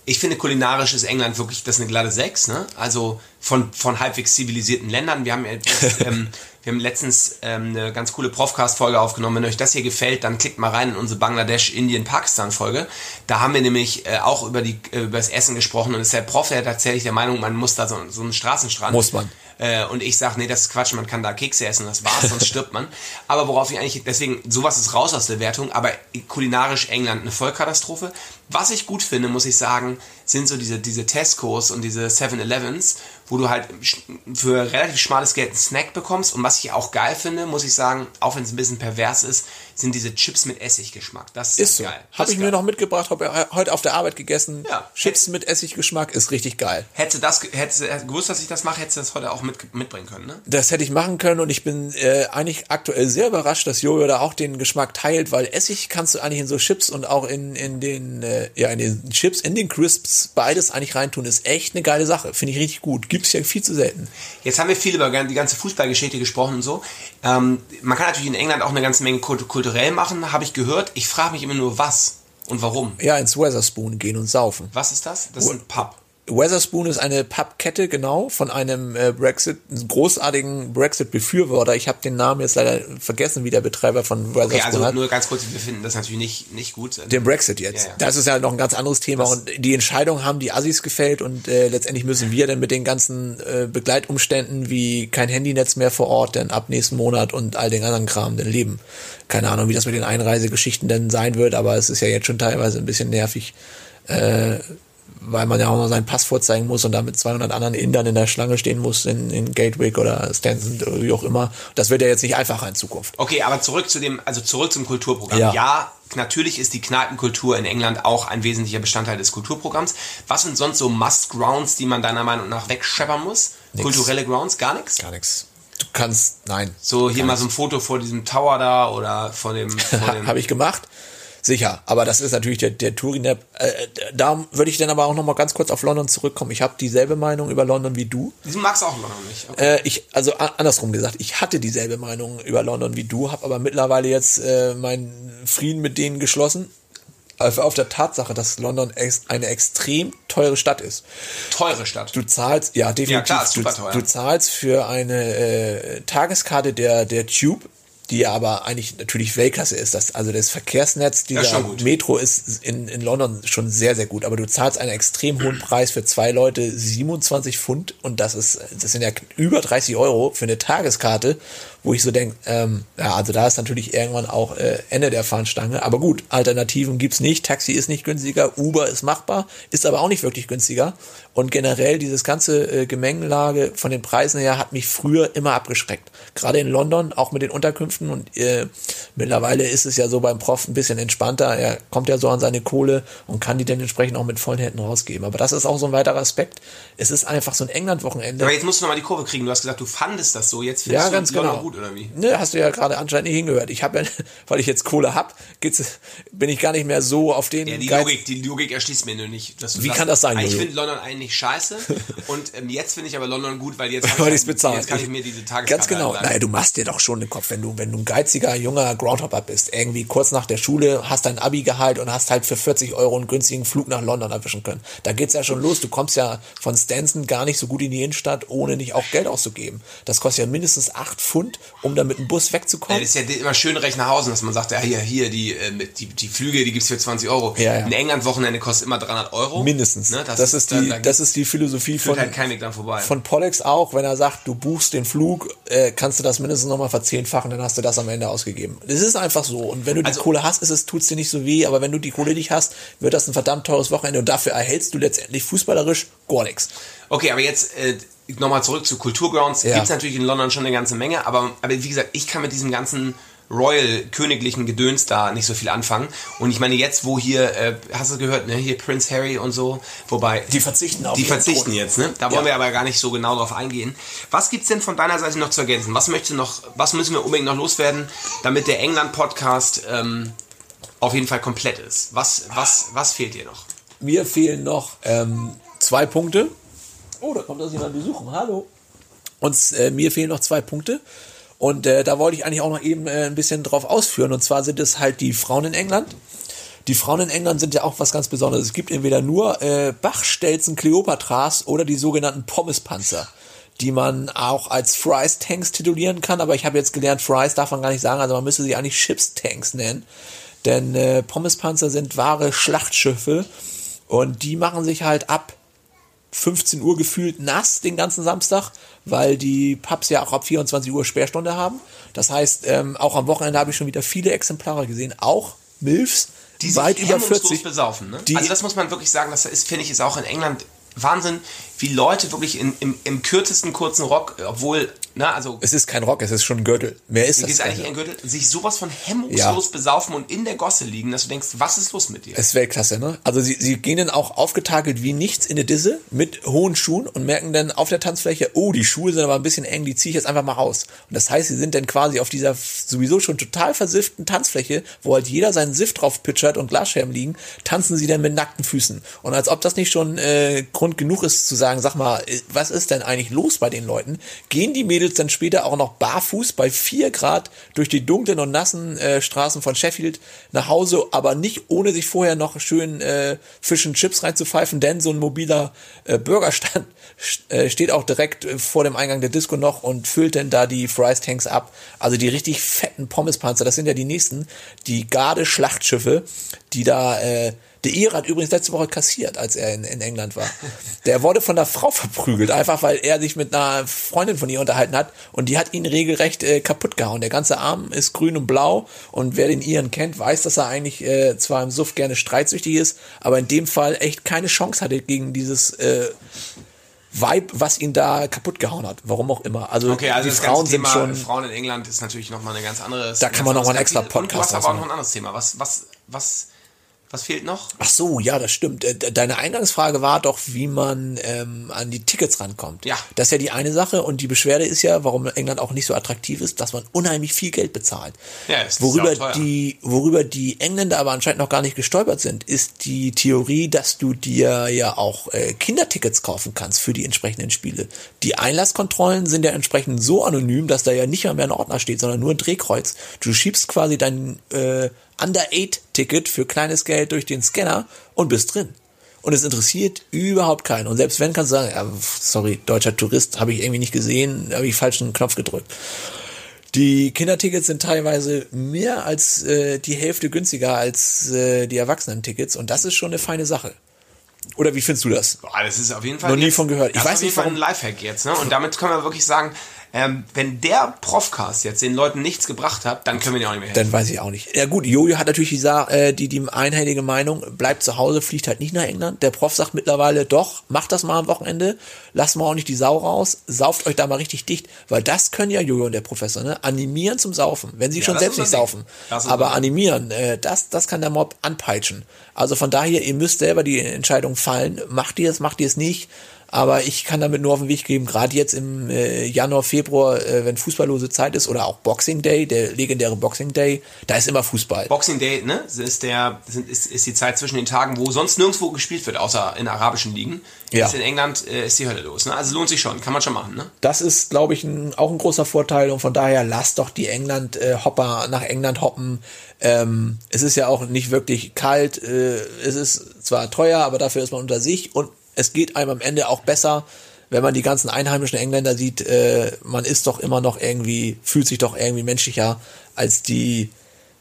S2: ich finde kulinarisch ist England wirklich, das ist eine glatte Sechs, ne? Also von, von halbwegs zivilisierten Ländern. Wir haben ähm, wir haben letztens ähm, eine ganz coole Profcast-Folge aufgenommen. Wenn euch das hier gefällt, dann klickt mal rein in unsere Bangladesch, Indien, Pakistan-Folge. Da haben wir nämlich äh, auch über, die, äh, über das Essen gesprochen und ist der Prof ja tatsächlich der Meinung, man muss da so, so einen Straßenstrand.
S3: Muss man.
S2: Äh, und ich sage, nee, das ist Quatsch, man kann da Kekse essen, das war's, sonst stirbt man. Aber worauf ich eigentlich, deswegen, sowas ist raus aus der Wertung, aber kulinarisch England eine Vollkatastrophe. Was ich gut finde, muss ich sagen, sind so diese, diese Tescos und diese 7-Elevens, wo du halt für relativ schmales Geld einen Snack bekommst. Und was ich auch geil finde, muss ich sagen, auch wenn es ein bisschen pervers ist, sind diese Chips mit Essiggeschmack. Das ist,
S3: Ist so.
S2: geil.
S3: Habe ich mir
S2: geil.
S3: noch mitgebracht, habe heute auf der Arbeit gegessen.
S2: Ja.
S3: Chips mit Essiggeschmack ist richtig geil.
S2: Hätte das, hätte gewusst, dass ich das mache, hättest du das heute auch mit, mitbringen können, ne?
S3: Das hätte ich machen können und ich bin äh, eigentlich aktuell sehr überrascht, dass Jojo da auch den Geschmack teilt, weil Essig kannst du eigentlich in so Chips und auch in, in den äh, ja in den Chips, in den Crisps beides eigentlich reintun, ist echt eine geile Sache. Finde ich richtig gut. Gibt's ja viel zu selten.
S2: Jetzt haben wir viel über die ganze Fußballgeschichte gesprochen und so. Ähm, man kann natürlich in England auch eine ganze Menge kult kulturell machen, habe ich gehört. Ich frage mich immer nur, was und warum.
S3: Ja, ins Weatherspoon gehen und saufen.
S2: Was ist das? Das ist ein Pub.
S3: Weatherspoon ist eine Pubkette, genau, von einem äh, Brexit, einem großartigen Brexit-Befürworter. Ich habe den Namen jetzt leider vergessen, wie der Betreiber von Weatherspoon
S2: Okay, also
S3: hat.
S2: nur ganz kurz, wir finden das natürlich nicht, nicht gut.
S3: den Brexit jetzt.
S2: Ja, ja.
S3: Das ist ja noch ein ganz anderes Thema
S2: Das-
S3: und die Entscheidung haben die Assis gefällt und äh, letztendlich müssen wir dann mit den ganzen äh, Begleitumständen wie kein Handynetz mehr vor Ort denn ab nächsten Monat und all den anderen Kram dann leben. Keine Ahnung, wie das mit den Einreisegeschichten denn sein wird, aber es ist ja jetzt schon teilweise ein bisschen nervig, äh, weil man ja auch noch seinen Pass vorzeigen muss und da mit 200 anderen Indern in der Schlange stehen muss in, in Gatwick oder Stanton oder wie auch immer. Das wird ja jetzt nicht einfacher in Zukunft.
S2: Okay, aber zurück zu dem, also zurück zum Kulturprogramm.
S3: Ja.
S2: Ja. natürlich ist die Kneipenkultur in England auch ein wesentlicher Bestandteil des Kulturprogramms. Was sind sonst so Must-Grounds, die man deiner Meinung nach wegscheppern muss?
S3: Nix.
S2: Kulturelle Grounds? Gar nichts?
S3: Gar nichts. Du kannst, nein.
S2: So hier mal so ein Foto vor diesem Tower da oder vor dem, dem
S3: Habe ich gemacht. Sicher, aber das ist natürlich der, der Touring-App. Äh, da würde ich dann aber auch noch mal ganz kurz auf London zurückkommen. Ich habe dieselbe Meinung über London wie du.
S2: Diesen magst du auch noch nicht. Okay.
S3: Äh, ich, also andersrum gesagt, ich hatte dieselbe Meinung über London wie du, habe aber mittlerweile jetzt äh, meinen Frieden mit denen geschlossen. Also auf der Tatsache, dass London ex eine extrem teure Stadt ist.
S2: Teure Stadt.
S3: Du zahlst, ja, definitiv.
S2: Ja, klar,
S3: du,
S2: super teuer.
S3: du zahlst für eine äh, Tageskarte der, der Tube, die aber eigentlich natürlich Weltklasse ist. Das, also das Verkehrsnetz dieser
S2: gut.
S3: Metro ist in, in London schon sehr, sehr gut. Aber du zahlst einen extrem hohen Preis für zwei Leute, 27 Pfund. Und das ist, das sind ja über 30 Euro für eine Tageskarte, wo ich so denke, ähm, ja, also da ist natürlich irgendwann auch äh, Ende der Fahnenstange. Aber gut, Alternativen gibt's nicht. Taxi ist nicht günstiger, Uber ist machbar, ist aber auch nicht wirklich günstiger. Und generell dieses ganze äh, Gemengelage von den Preisen her hat mich früher immer abgeschreckt. Gerade in London, auch mit den Unterkünften und äh, mittlerweile ist es ja so beim Prof ein bisschen entspannter. Er kommt ja so an seine Kohle und kann die dann entsprechend auch mit vollen Händen rausgeben. Aber das ist auch so ein weiterer Aspekt. Es ist einfach so ein England-Wochenende.
S2: Aber jetzt musst du nochmal die Kurve kriegen. Du hast gesagt, du fandest das so. Jetzt findest
S3: Ja,
S2: du
S3: ganz
S2: London
S3: genau.
S2: Gut, oder wie?
S3: Ne, hast du ja gerade anscheinend nicht hingehört. Ich habe ja, weil ich jetzt Kohle hab, geht's, bin ich gar nicht mehr so auf den
S2: Ja, die
S3: Geiz-
S2: Logik, die Logik erschließt mir nur nicht.
S3: Wie
S2: sagst,
S3: kann das sein,
S2: Ich
S3: Jojo?
S2: finde London eigentlich scheiße und ähm, jetzt finde ich aber London gut, weil jetzt,
S3: weil
S2: ich
S3: ich's bezahle.
S2: jetzt kann ich mir diese Tageskarte
S3: Ganz genau.
S2: einladen.
S3: Naja, du machst dir doch schon den Kopf, wenn du, wenn du ein geiziger, junger Groundhopper bist, irgendwie kurz nach der Schule, hast dein Abi-Gehalt und hast halt für 40 Euro einen günstigen Flug nach London erwischen können. Da geht's ja schon los. Du kommst ja von Stanson gar nicht so gut in die Innenstadt, ohne nicht auch Geld auszugeben. Das kostet ja mindestens 8 Pfund, um da mit dem Bus wegzukommen.
S2: das ist ja immer schön Hause, dass man sagt, ja hier, hier, die, äh, die, die Flüge, die gibt's für 20 Euro.
S3: Ja, ja.
S2: Ein England-Wochenende kostet immer 300 Euro.
S3: Mindestens.
S2: Ne,
S3: das, ist die,
S2: da,
S3: das ist die Philosophie von,
S2: halt kein Weg dran vorbei.
S3: von Pollex auch, wenn er sagt, du buchst den Flug, äh, kannst du das mindestens nochmal verzehnfachen, dann hast du das am Ende ausgegeben. Das ist einfach so. Und wenn du die
S2: Also-
S3: Kohle hast, ist es, tut's dir nicht so weh, aber wenn du die Kohle nicht hast, wird das ein verdammt teures Wochenende und dafür erhältst du letztendlich fußballerisch gar nichts.
S2: Okay, aber jetzt äh, nochmal zurück zu Kulturgrounds.
S3: Ja.
S2: Gibt's natürlich in London schon eine ganze Menge, aber, aber wie gesagt, ich kann mit diesem ganzen Royal königlichen Gedöns da nicht so viel anfangen. Und ich meine, jetzt, wo hier, äh, hast du gehört, ne, hier Prince Harry und so, wobei.
S3: Die verzichten auf
S2: Die verzichten
S3: Thron.
S2: jetzt, ne? Da wollen
S3: Ja.
S2: wir aber gar nicht so genau drauf eingehen. Was gibt's denn von deiner Seite noch zu ergänzen? Was möchte noch, was müssen wir unbedingt noch loswerden, damit der England-Podcast ähm, auf jeden Fall komplett ist? Was, was, was fehlt dir noch?
S3: Mir fehlen noch ähm, zwei Punkte. Oh, da kommt das jemand besuchen. Hallo. Und äh, mir fehlen noch zwei Punkte. Und äh, da wollte ich eigentlich auch noch eben äh, ein bisschen drauf ausführen. Und zwar sind es halt die Frauen in England. Die Frauen in England sind ja auch was ganz Besonderes. Es gibt entweder nur äh, Bachstelzen Kleopatras oder die sogenannten Pommespanzer, die man auch als Fries Tanks titulieren kann. Aber ich habe jetzt gelernt, Fries darf man gar nicht sagen. Also man müsste sie eigentlich Chips Tanks nennen. Denn äh, Pommespanzer sind wahre Schlachtschiffe und die machen sich halt ab 15 Uhr gefühlt nass den ganzen Samstag, weil die Pubs ja auch ab 24 Uhr Sperrstunde haben. Das heißt, ähm, auch am Wochenende habe ich schon wieder viele Exemplare gesehen, auch Milfs,
S2: die
S3: weit
S2: sich
S3: über
S2: hemmungslos
S3: 40.
S2: besaufen. Ne? Also das muss man wirklich sagen, das ist, finde ich, ist auch in England Wahnsinn, wie Leute wirklich in, im, im kürzesten kurzen Rock, obwohl, na, also
S3: Es ist kein Rock, es ist schon ein Gürtel. Mehr ist
S2: es
S3: das
S2: ist eigentlich ein
S3: nicht.
S2: Gürtel, sich sowas von hemmungslos
S3: Ja.
S2: besaufen und in der Gosse liegen, dass du denkst, was ist los mit dir?
S3: Es ist Weltklasse, ne? Also sie, sie gehen dann auch aufgetakelt wie nichts in eine Disse mit hohen Schuhen und merken dann auf der Tanzfläche, oh, die Schuhe sind aber ein bisschen eng, die ziehe ich jetzt einfach mal raus. Und das heißt, sie sind dann quasi auf dieser sowieso schon total versifften Tanzfläche, wo halt jeder seinen Sift drauf pitchert und Glasscherben liegen, tanzen sie dann mit nackten Füßen. Und als ob das nicht schon äh, Grund genug ist zu sagen, sag mal, äh, was ist denn eigentlich los bei den Leuten? Gehen die Mädels dann später auch noch barfuß bei 4 Grad durch die dunklen und nassen äh, Straßen von Sheffield nach Hause, aber nicht ohne sich vorher noch schön äh, Fisch und Chips reinzupfeifen, denn so ein mobiler äh, Bürgerstand st- äh, steht auch direkt äh, vor dem Eingang der Disco noch und füllt dann da die Fries Tanks ab. Also die richtig fetten Pommespanzer, das sind ja die nächsten, die Garde-Schlachtschiffe, die da äh, der Ire hat übrigens letzte Woche kassiert, als er in, in England war. Der wurde von der Frau verprügelt, einfach weil er sich mit einer Freundin von ihr unterhalten hat und die hat ihn regelrecht äh, kaputt gehauen. Der ganze Arm ist grün und blau und wer den Iren kennt, weiß, dass er eigentlich äh, zwar im Suff gerne streitsüchtig ist, aber in dem Fall echt keine Chance hatte gegen dieses äh, Vibe, was ihn da kaputt gehauen hat. Warum auch immer. Also,
S2: Okay, also
S3: die
S2: das
S3: Frauen
S2: ganze
S3: sind
S2: Thema
S3: schon.
S2: Frauen in England ist natürlich nochmal eine ganz andere.
S3: Da kann man noch mal einen extra
S2: Und du
S3: Podcast
S2: hast aber auch noch ein anderes Thema. Was, was, was, was fehlt noch?
S3: Ach so, ja, das stimmt. Äh, Deine Eingangsfrage war doch, wie man ähm, an die Tickets rankommt.
S2: Ja.
S3: Das ist ja die eine Sache und die Beschwerde ist ja, warum England auch nicht so attraktiv ist, dass man unheimlich viel Geld bezahlt.
S2: Ja, ist
S3: worüber
S2: teuer.
S3: die, worüber die Engländer aber anscheinend noch gar nicht gestolpert sind, ist die Theorie, dass du dir ja auch äh, Kindertickets kaufen kannst für die entsprechenden Spiele. Die Einlasskontrollen sind ja entsprechend so anonym, dass da ja nicht mal mehr ein Ordner steht, sondern nur ein Drehkreuz. Du schiebst quasi dein äh, Under-8-Ticket für kleines Geld durch den Scanner und bist drin. Und es interessiert überhaupt keinen. Und selbst wenn, kannst du sagen, ja, sorry, deutscher Tourist, habe ich irgendwie nicht gesehen, habe ich falschen Knopf gedrückt. Die Kindertickets sind teilweise mehr als äh, die Hälfte günstiger als äh, die Erwachsenen-Tickets und das ist schon eine feine Sache. Oder wie findest du das?
S2: Boah, das ist auf jeden Fall.
S3: Noch nie von gehört. Ich weiß nicht, warum-
S2: ein Lifehack jetzt, ne? Und damit können wir wirklich sagen, Ähm, wenn der Profcast jetzt den Leuten nichts gebracht hat, dann können wir den auch nicht mehr helfen.
S3: Dann weiß ich auch nicht. Ja gut, Jojo hat natürlich die, äh, die, die einhellige Meinung, bleibt zu Hause, fliegt halt nicht nach England. Der Prof sagt mittlerweile, doch, macht das mal am Wochenende, lasst mal auch nicht die Sau raus, sauft euch da mal richtig dicht, weil das können ja Jojo und der Professor, ne? Animieren zum Saufen, wenn sie
S2: Ja,
S3: schon selbst nicht saufen. Aber animieren, äh, das, das kann der Mob anpeitschen. Also von daher, ihr müsst selber die Entscheidung fallen, macht ihr es, macht ihr es nicht. Aber ich kann damit nur auf den Weg geben, gerade jetzt im äh, Januar, Februar, äh, wenn fußballlose Zeit ist oder auch Boxing Day, der legendäre Boxing Day, da ist immer Fußball.
S2: Boxing Day, ne, ist der, ist, ist die Zeit zwischen den Tagen, wo sonst nirgendwo gespielt wird, außer in arabischen Ligen.
S3: Ja.
S2: Ist in England äh, ist die Hölle los, ne? Also lohnt sich schon, kann man schon machen, ne?
S3: Das ist, glaube ich, ein, auch ein großer Vorteil und von daher lasst doch die England-Hopper nach England hoppen. Ähm, es ist ja auch nicht wirklich kalt. Äh, es ist zwar teuer, aber dafür ist man unter sich und es geht einem am Ende auch besser, wenn man die ganzen einheimischen Engländer sieht. Äh, man ist doch immer noch irgendwie, fühlt sich doch irgendwie menschlicher als die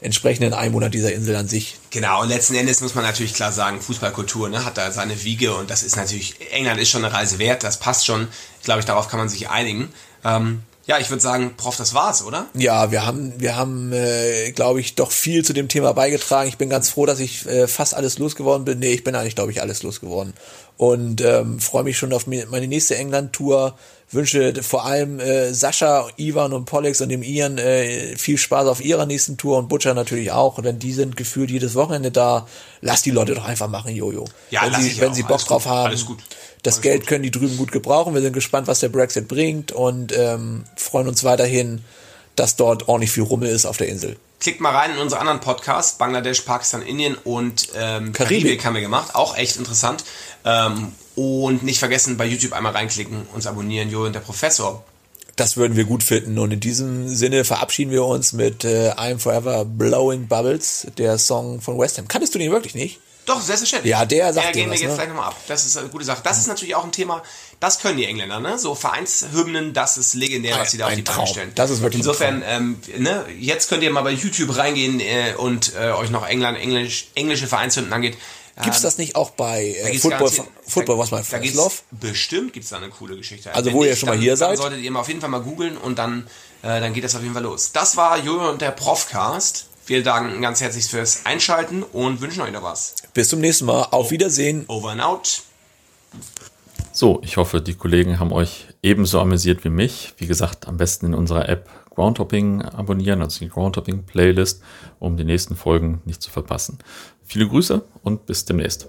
S3: entsprechenden Einwohner dieser Insel an sich.
S2: Genau, und letzten Endes muss man natürlich klar sagen, Fußballkultur ne, hat da seine Wiege und das ist natürlich, England ist schon eine Reise wert, das passt schon. Ich glaube, darauf kann man sich einigen. Ähm, ja, ich würde sagen, Prof, das war's, oder?
S3: Ja, wir haben, wir haben, äh, glaube ich, doch viel zu dem Thema beigetragen. Ich bin ganz froh, dass ich äh, fast alles losgeworden bin. Nee, ich bin eigentlich, glaube ich, alles losgeworden. Und ähm, freue mich schon auf meine nächste England-Tour. Wünsche vor allem äh, Sascha, Ivan und Pollux und dem Ian äh, viel Spaß auf ihrer nächsten Tour und Butcher natürlich auch, denn die sind gefühlt jedes Wochenende da. Lass die Leute doch einfach machen, Jojo.
S2: Ja,
S3: wenn sie, wenn
S2: auch.
S3: sie Bock
S2: Alles
S3: drauf
S2: gut.
S3: haben.
S2: Alles gut.
S3: Das
S2: Alles
S3: Geld
S2: gut.
S3: können die drüben gut gebrauchen. Wir sind gespannt, was der Brexit bringt und ähm, freuen uns weiterhin, dass dort ordentlich viel Rummel ist auf der Insel.
S2: Klickt mal rein in unsere anderen Podcasts, Bangladesch, Pakistan, Indien und ähm,
S3: Karibik.
S2: Karibik haben wir gemacht, auch echt interessant. Ähm, und nicht vergessen, bei YouTube einmal reinklicken, uns abonnieren, Jo und der Professor.
S3: Das würden wir gut finden. Und in diesem Sinne verabschieden wir uns mit äh, I'm Forever Blowing Bubbles, der Song von West Ham. Kanntest du den wirklich nicht?
S2: Doch, selbstverständlich.
S3: Ja, der sagt
S2: Der
S3: dir
S2: gehen wir
S3: was,
S2: jetzt
S3: ne?
S2: gleich nochmal ab. Das ist eine gute Sache. Das ist natürlich auch ein Thema, das können die Engländer, ne? So Vereinshymnen, das ist legendär, was sie da auf die Beine stellen.
S3: Das ist wirklich
S2: Insofern, ähm, ne, jetzt könnt ihr mal bei YouTube reingehen äh, und äh, euch noch England, Englisch, englische Vereinshymnen angeht.
S3: Gibt's
S2: Ähm,
S3: das nicht auch bei äh, Football, Football was my
S2: da gibt's-
S3: love?
S2: Bestimmt gibt's da eine coole Geschichte.
S3: Also
S2: Wenn
S3: wo ihr schon mal
S2: dann,
S3: hier
S2: dann
S3: seid?
S2: solltet ihr mal auf jeden Fall mal googeln und dann, äh, dann geht das auf jeden Fall los. Das war Jojo und der Profcast. Wir danken ganz herzlich fürs Einschalten und wünschen euch noch was.
S3: Bis zum nächsten Mal. Auf Wiedersehen.
S2: Over and out.
S1: So, ich hoffe, die Kollegen haben euch ebenso amüsiert wie mich. Wie gesagt, am besten in unserer App Groundhopping abonnieren, also die Groundhopping Playlist, um die nächsten Folgen nicht zu verpassen. Viele Grüße und bis demnächst.